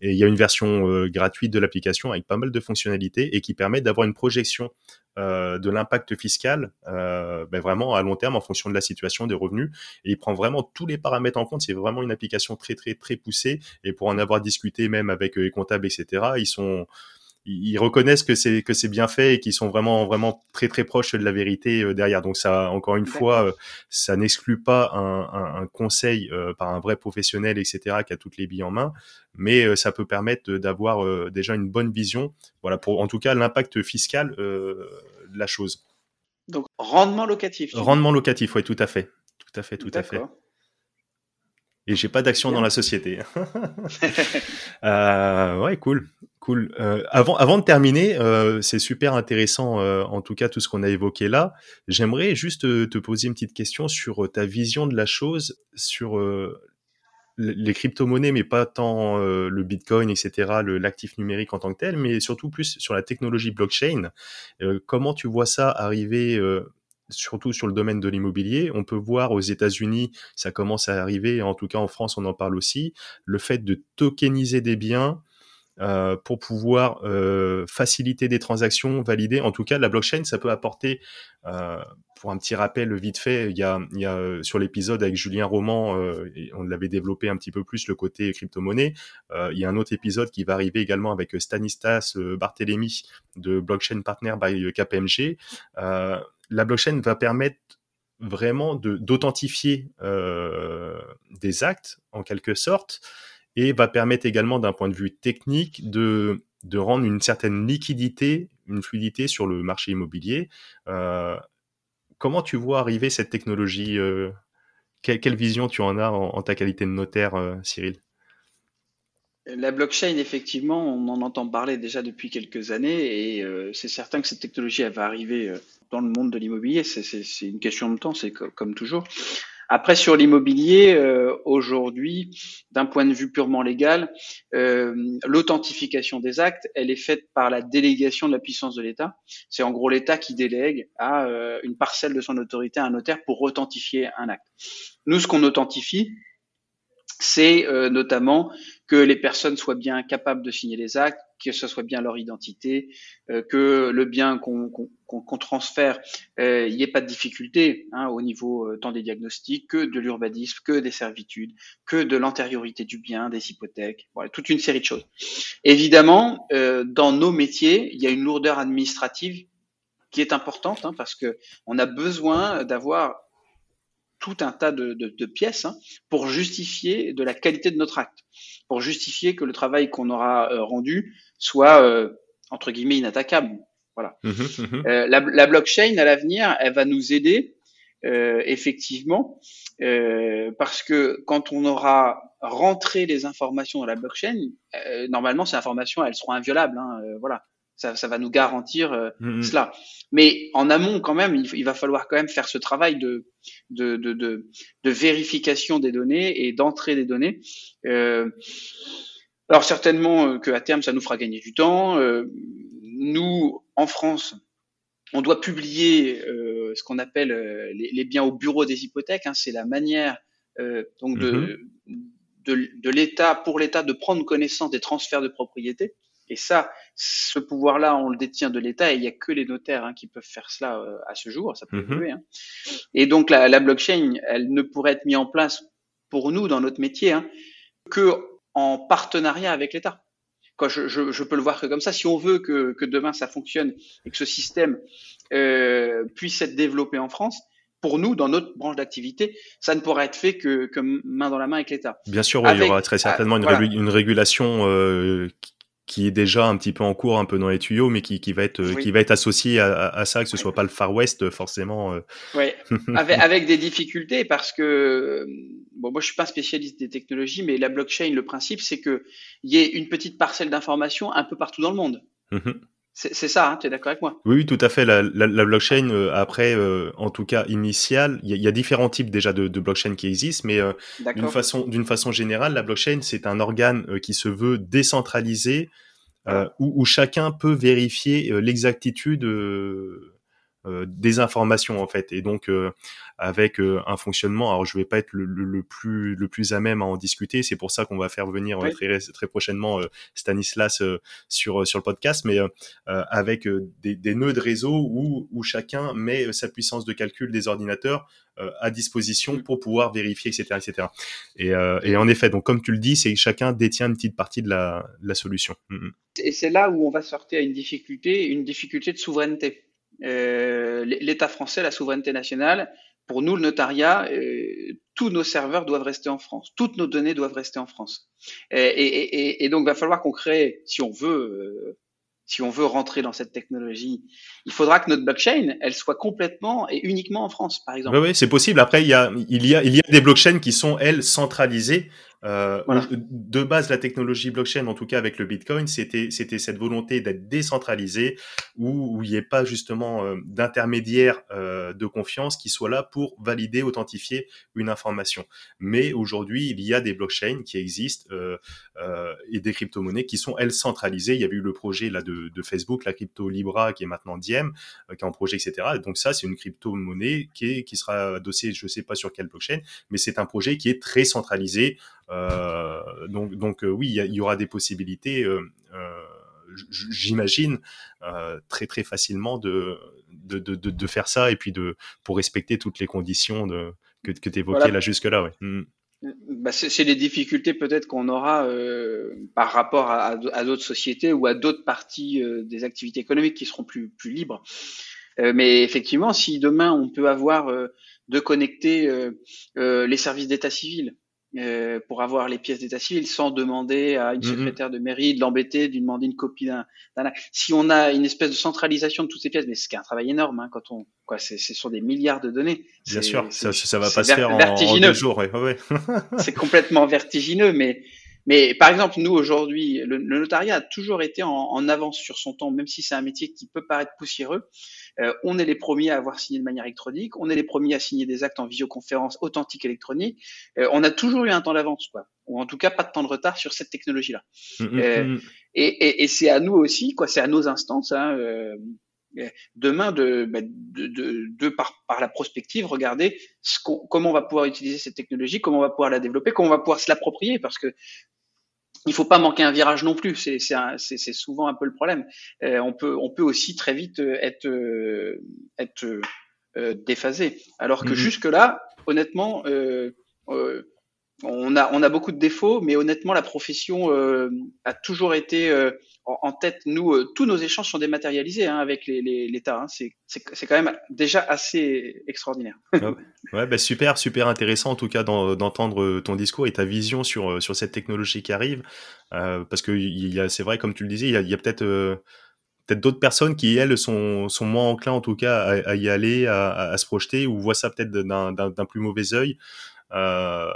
Et il y a une version euh, gratuite de l'application avec pas mal de fonctionnalités et qui permet d'avoir une projection euh, de l'impact fiscal ben vraiment à long terme en fonction de la situation des revenus et il prend vraiment tous les paramètres en compte c'est vraiment une application très très très poussée et pour en avoir discuté même avec les comptables etc ils sont ils reconnaissent que c'est que c'est bien fait et qu'ils sont vraiment vraiment très très proches de la vérité euh, derrière. Donc ça, encore une fois, euh, ça n'exclut pas un, un, conseil euh, par un vrai professionnel, etc., qui a toutes les billes en main, mais ça peut permettre d'avoir déjà une bonne vision. Voilà pour en tout cas l'impact fiscal de la chose. Donc rendement locatif. Rendement locatif, oui, tout à fait, tout à fait, tout à fait et j'ai pas d'action dans la société. <laughs> euh, ouais, cool, cool. Euh, avant, avant de terminer, euh, c'est super intéressant, euh, en tout cas tout ce qu'on a évoqué là. J'aimerais juste te poser une petite question sur ta vision de la chose, sur les crypto-monnaies, mais pas tant le Bitcoin, etc., l'actif numérique en tant que tel, mais surtout plus sur la technologie blockchain. comment tu vois ça arriver surtout sur le domaine de l'immobilier. On peut voir aux États-Unis, ça commence à arriver, en tout cas en France, on en parle aussi, le fait de tokeniser des biens euh, pour pouvoir euh, faciliter des transactions validées. En tout cas, la blockchain, ça peut apporter, euh, pour un petit rappel vite fait, il y a, sur l'épisode avec Julien Roman, on l'avait développé un petit peu plus le côté crypto-monnaie. il y a un autre épisode qui va arriver également avec Stanislas Barthélémy de Blockchain Partner by KPMG la blockchain va permettre vraiment d'authentifier des actes en quelque sorte et va permettre également d'un point de vue technique de, de rendre une certaine liquidité, une fluidité sur le marché immobilier. Euh, comment tu vois arriver cette technologie euh, quelle, vision tu en as en, ta qualité de notaire, Cyril? La blockchain, effectivement, on en entend parler déjà depuis quelques années et c'est certain que cette technologie elle va arriver dans le monde de l'immobilier. C'est une question de temps, c'est comme toujours. Après, sur l'immobilier, euh, aujourd'hui, d'un point de vue purement légal, euh, l'authentification des actes, elle est faite par la délégation de la puissance de l'État. C'est en gros l'État qui délègue à euh, une parcelle de son autorité à un notaire pour authentifier un acte. Nous, ce qu'on authentifie, c'est notamment que les personnes soient bien capables de signer les actes, que ce soit bien leur identité, euh, que le bien qu'on transfère, il euh, n'y ait pas de difficulté hein, au niveau euh, tant des diagnostics que de l'urbanisme, que des servitudes, que de l'antériorité du bien, des hypothèques, voilà, toute une série de choses. Évidemment, dans nos métiers, il y a une lourdeur administrative qui est importante hein, parce que on a besoin d'avoir tout un tas de, de, de pièces hein, pour justifier de la qualité de notre acte, pour justifier que le travail qu'on aura euh, rendu soit euh, entre guillemets inattaquable. Voilà. Mmh mmh euh, la, la, blockchain à l'avenir, elle va nous aider effectivement parce que quand on aura rentré les informations dans la blockchain, normalement ces informations elles seront inviolables. Hein, voilà. Ça, ça, va nous garantir mmh cela. Mais en amont, quand même, il, il, va falloir quand même faire ce travail de, de, de, de, de vérification des données et d'entrée des données. Euh, alors certainement euh, qu'à terme, ça nous fera gagner du temps. Euh, nous, en France, on doit publier euh, ce qu'on appelle euh, les, les, biens au bureau des hypothèques. Hein, c'est la manière donc de, mm-hmm. de, de l'État pour l'État de prendre connaissance des transferts de propriété. Et ça, ce pouvoir-là, on le détient de l'État et il n'y a que les notaires hein, qui peuvent faire cela euh, à ce jour. Ça peut mhm. évoluer. Hein. Et donc la, la, blockchain, elle ne pourrait être mise en place pour nous dans notre métier hein, que en partenariat avec l'État. Je, je, je, peux le voir que comme ça. Si on veut que, que demain ça fonctionne et que ce système euh, puisse être développé en France, pour nous, dans notre branche d'activité, ça ne pourra être fait que, que main dans la main avec l'État. Bien sûr, il y aura très certainement une, une, régulation euh, qui est déjà un petit peu en cours, un peu dans les tuyaux, mais qui, qui va être qui va être associé à, à, ça, que ce soit pas le Far West forcément. Euh. Oui, <laughs> avec, avec, des difficultés parce que bon, moi je suis pas spécialiste des technologies, mais la blockchain, le principe, c'est que il y ait une petite parcelle d'information un peu partout dans le monde. Mmh c'est ça, hein, tu es d'accord avec moi. Oui, oui, tout à fait. La, la, la blockchain, euh, après, euh, en tout cas initial, il y, y, a différents types déjà de, de blockchain qui existent, mais euh, d'une façon, générale, la blockchain, c'est un organe qui se veut décentralisé, où, où, chacun peut vérifier l'exactitude des informations en fait. Et donc avec euh, un fonctionnement. Alors je vais pas être le, le, plus le plus à même à en discuter. C'est pour ça qu'on va faire venir très très prochainement Stanislas sur sur le podcast. Mais avec des, des, nœuds de réseau où, où chacun met sa puissance de calcul des ordinateurs à disposition mm. pour pouvoir vérifier etc etc et, et en effet donc comme tu le dis c'est que chacun détient une petite partie de la, la solution. Mm, mm. et c'est là où on va sortir à une difficulté une difficulté de souveraineté. Euh, l'État français, la souveraineté nationale, pour nous, le notariat, euh, tous nos serveurs doivent rester en France, toutes nos données doivent rester en France. Et, et, et donc, il va falloir qu'on crée, si on veut, euh, si on veut rentrer dans cette technologie, il faudra que notre blockchain, elle soit complètement et uniquement en France, par exemple. Oui, oui c'est possible. Après, il y a, il y a, il y a des blockchains qui sont elles centralisées euh, De base, la technologie blockchain, en tout cas avec le Bitcoin, c'était c'était cette volonté d'être décentralisé, où, où il n'y ait pas justement euh, d'intermédiaire euh, de confiance qui soit là pour valider, authentifier une information. Mais aujourd'hui, il y a des blockchains qui existent euh, euh, et des crypto-monnaies qui sont elles centralisées. Il y a eu le projet là de, de Facebook, la crypto Libra, qui est maintenant Diem, qui est en projet, etc. donc ça, c'est une crypto-monnaie qui est, qui sera adossée, je sais pas sur quelle blockchain, mais c'est un projet qui est très centralisé. Euh, donc, donc euh, oui, il y, aura des possibilités euh, j'imagine très très facilement de de, de, de, faire ça et puis de pour respecter toutes les conditions de, que, que tu évoquais là jusque là. Ouais. Mmh. Bah c'est les difficultés peut-être qu'on aura euh, par rapport à, à d'autres sociétés ou à d'autres parties euh, des activités économiques qui seront plus plus libres. Euh, mais effectivement, si demain on peut avoir de connecter les services d'état civil euh, pour avoir les pièces d'état civil sans demander à une mm-hmm. secrétaire de mairie de l'embêter, de lui demander une copie d'un Si on a une espèce de centralisation de toutes ces pièces, mais ce qui est un travail énorme, hein, quand on, quoi, c'est sur des milliards de données. Bien sûr, ça, ça va pas se faire en, en, deux jours. Ouais, ouais. <laughs> c'est complètement vertigineux, mais mais par exemple, nous aujourd'hui, le, notariat a toujours été en, en, avance sur son temps, même si c'est un métier qui peut paraître poussiéreux. Euh, on est les premiers à avoir signé de manière électronique, on est les premiers à signer des actes en visioconférence authentique électronique. Euh, on a toujours eu un temps d'avance, quoi, ou en tout cas pas de temps de retard sur cette technologie-là. Mmh, mmh, euh, mmh. Et, et, et c'est à nous aussi, quoi, c'est à nos instances. Hein, demain de, bah, de, de, de, par, par la prospective, regarder ce comment on va pouvoir utiliser cette technologie, comment on va pouvoir la développer, comment on va pouvoir se l'approprier, parce que il faut pas manquer un virage non plus. C'est souvent un peu le problème. Euh, on peut on peut aussi très vite euh, être euh, être euh, déphasé. Alors que mm-hmm. jusque là, honnêtement, on a on a beaucoup de défauts, mais honnêtement, la profession a toujours été en, tête. Nous, tous nos échanges sont dématérialisés hein, avec l'État. Les, hein. C'est quand même déjà assez extraordinaire. ouais, bah super, super intéressant en tout cas d'entendre ton discours et ta vision sur sur cette technologie qui arrive, euh, parce que c'est vrai comme tu le disais, il y a, peut-être euh, peut-être d'autres personnes qui elles sont, sont moins enclins en tout cas à, y aller, à, à, se projeter ou voient ça peut-être d'un plus mauvais œil. Euh,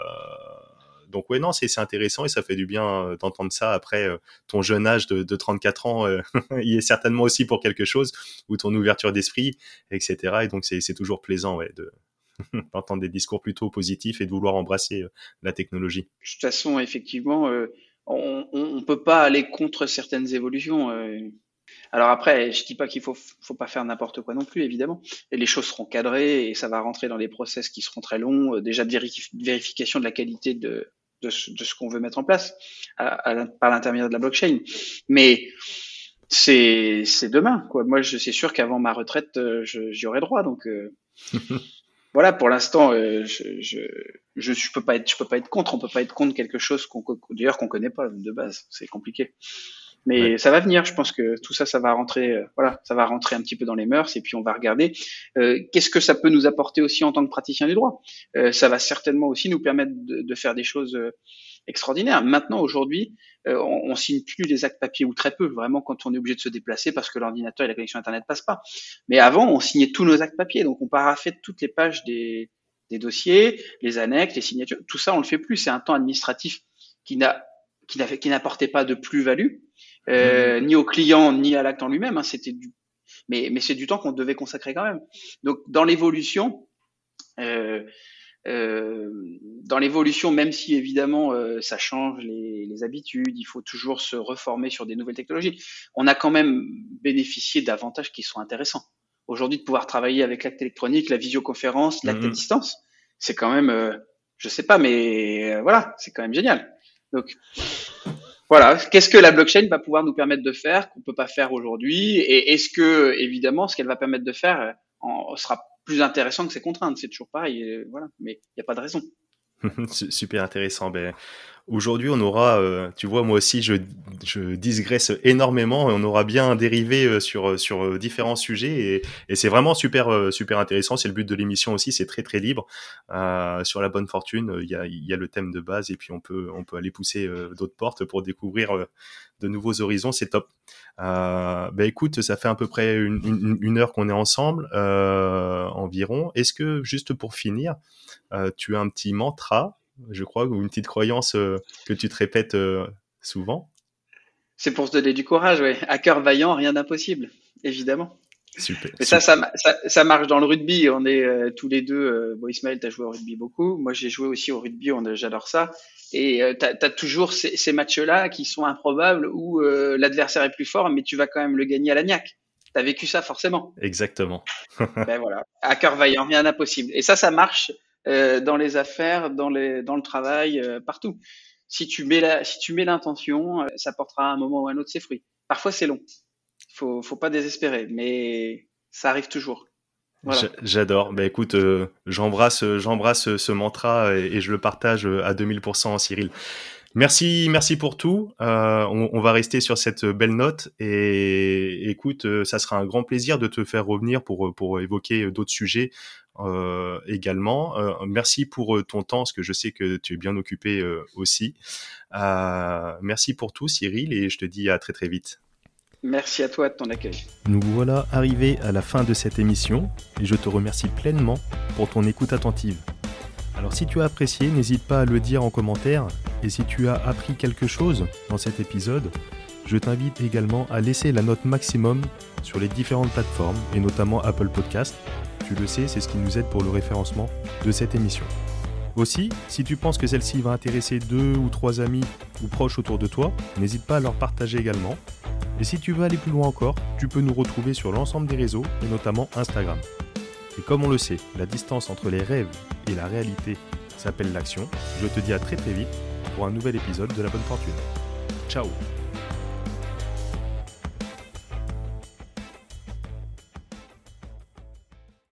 donc ouais, non, c'est intéressant et ça fait du bien euh, d'entendre ça après euh, ton jeune âge de, de 34 ans. <laughs> Il est certainement aussi pour quelque chose ou ton ouverture d'esprit, etc. Et donc c'est toujours plaisant ouais, de <laughs> d'entendre des discours plutôt positifs et de vouloir embrasser la technologie. De toute façon, effectivement, on ne peut pas aller contre certaines évolutions. Alors après, je dis pas qu'il faut, faut pas faire n'importe quoi non plus, évidemment. Et les choses seront cadrées et ça va rentrer dans les process qui seront très longs, euh, déjà de vérification de la qualité de, de ce, qu'on veut mettre en place par l'intermédiaire de la blockchain. Mais c'est c'est demain quoi. Moi, je c'est sûr qu'avant ma retraite, euh, j'y aurai droit. Donc euh, <laughs> voilà, pour l'instant, euh, je, je, je, peux pas être je peux pas être contre. On peut pas être contre quelque chose qu'on d'ailleurs qu'on connaît pas de base. C'est compliqué. Mais ça va venir, je pense que tout ça, ça va rentrer, euh, voilà, ça va rentrer un petit peu dans les mœurs, et puis on va regarder euh, qu'est-ce que ça peut nous apporter aussi en tant que praticien du droit? Euh, ça va certainement aussi nous permettre de, de faire des choses euh, extraordinaires. Maintenant, aujourd'hui, on, on, signe plus les actes papier ou très peu, vraiment quand on est obligé de se déplacer parce que l'ordinateur et la connexion internet passent pas. Mais avant, on signait tous nos actes papier, donc on paraffait toutes les pages des, des dossiers, les annexes, les signatures. Tout ça, on le fait plus. C'est un temps administratif qui n'a qui n'apportait pas de plus-value euh, ni au client ni à l'acte en lui-même. Hein, c'était du, mais, mais c'est du temps qu'on devait consacrer quand même. Donc dans l'évolution, euh, euh, dans l'évolution, même si évidemment euh, ça change les, les, habitudes, il faut toujours se reformer sur des nouvelles technologies. On a quand même bénéficié d'avantages qui sont intéressants. Aujourd'hui, de pouvoir travailler avec l'acte électronique, la visioconférence, l'acte à mhm. distance, c'est quand même, euh, je sais pas, mais euh, voilà, c'est quand même génial. Donc, voilà, qu'est-ce que la blockchain va pouvoir nous permettre de faire qu'on peut pas faire aujourd'hui Et est-ce que, évidemment, ce qu'elle va permettre de faire euh, en, sera plus intéressant que ses contraintes? C'est toujours pareil, euh, voilà. Mais il n'y a pas de raison. <laughs> Super intéressant. Ben, Aujourd'hui, on aura, euh, tu vois, moi aussi, je, je digresse énormément et on aura bien dérivé euh, sur, sur euh, différents sujets et, et c'est vraiment super, super intéressant. C'est le but de l'émission aussi, c'est très, très libre. Euh, sur la bonne fortune, il y a, y a le thème de base et puis on peut, on peut aller pousser d'autres portes pour découvrir de nouveaux horizons. C'est top. Euh, ben écoute, ça fait à peu près une, une, une heure qu'on est ensemble environ. Est-ce que, juste pour finir, tu as un petit mantra je crois, ou une petite croyance euh, que tu te répètes euh, souvent. C'est pour se donner du courage, oui. À cœur vaillant, rien d'impossible, évidemment. Super. Mais ça, ça, ça, marche dans le rugby. On est euh, tous les deux. bon, Ismaël, tu as joué au rugby beaucoup. Moi, j'ai joué aussi au rugby. J'adore ça. Et tu as, toujours ces, ces matchs-là qui sont improbables où l'adversaire est plus fort, mais tu vas quand même le gagner à la niaque. Tu as vécu ça forcément. Exactement. ben voilà. À cœur vaillant, rien d'impossible. Et ça, ça marche euh, dans les affaires, dans, le travail, euh, partout. Si tu mets l'intention, euh, ça portera à un moment ou à un autre ses fruits. Parfois c'est long. Faut, faut pas désespérer, mais ça arrive toujours. J'adore. Bah écoute, j'embrasse, ce mantra et, je le partage à 2000% Cyril. Merci, merci pour tout. On, va rester sur cette belle note et écoute, ça sera un grand plaisir de te faire revenir pour évoquer d'autres sujets euh, également. Euh, merci pour euh, ton temps, parce que je sais que tu es bien occupé aussi. merci pour tout, Cyril, et je te dis à très très vite. Merci à toi de ton accueil. Nous voilà arrivés à la fin de cette émission et je te remercie pleinement pour ton écoute attentive. Alors si tu as apprécié, n'hésite pas à le dire en commentaire et si tu as appris quelque chose dans cet épisode, je t'invite également à laisser la note maximum sur les différentes plateformes et notamment Apple Podcast tu le sais, c'est ce qui nous aide pour le référencement de cette émission. Aussi, si tu penses que celle-ci va intéresser deux ou trois amis ou proches autour de toi, n'hésite pas à leur partager également. Et si tu veux aller plus loin encore, tu peux nous retrouver sur l'ensemble des réseaux et notamment Instagram. Et comme on le sait, la distance entre les rêves et la réalité s'appelle l'action. Je te dis à très très vite pour un nouvel épisode de La Bonne Fortune. Ciao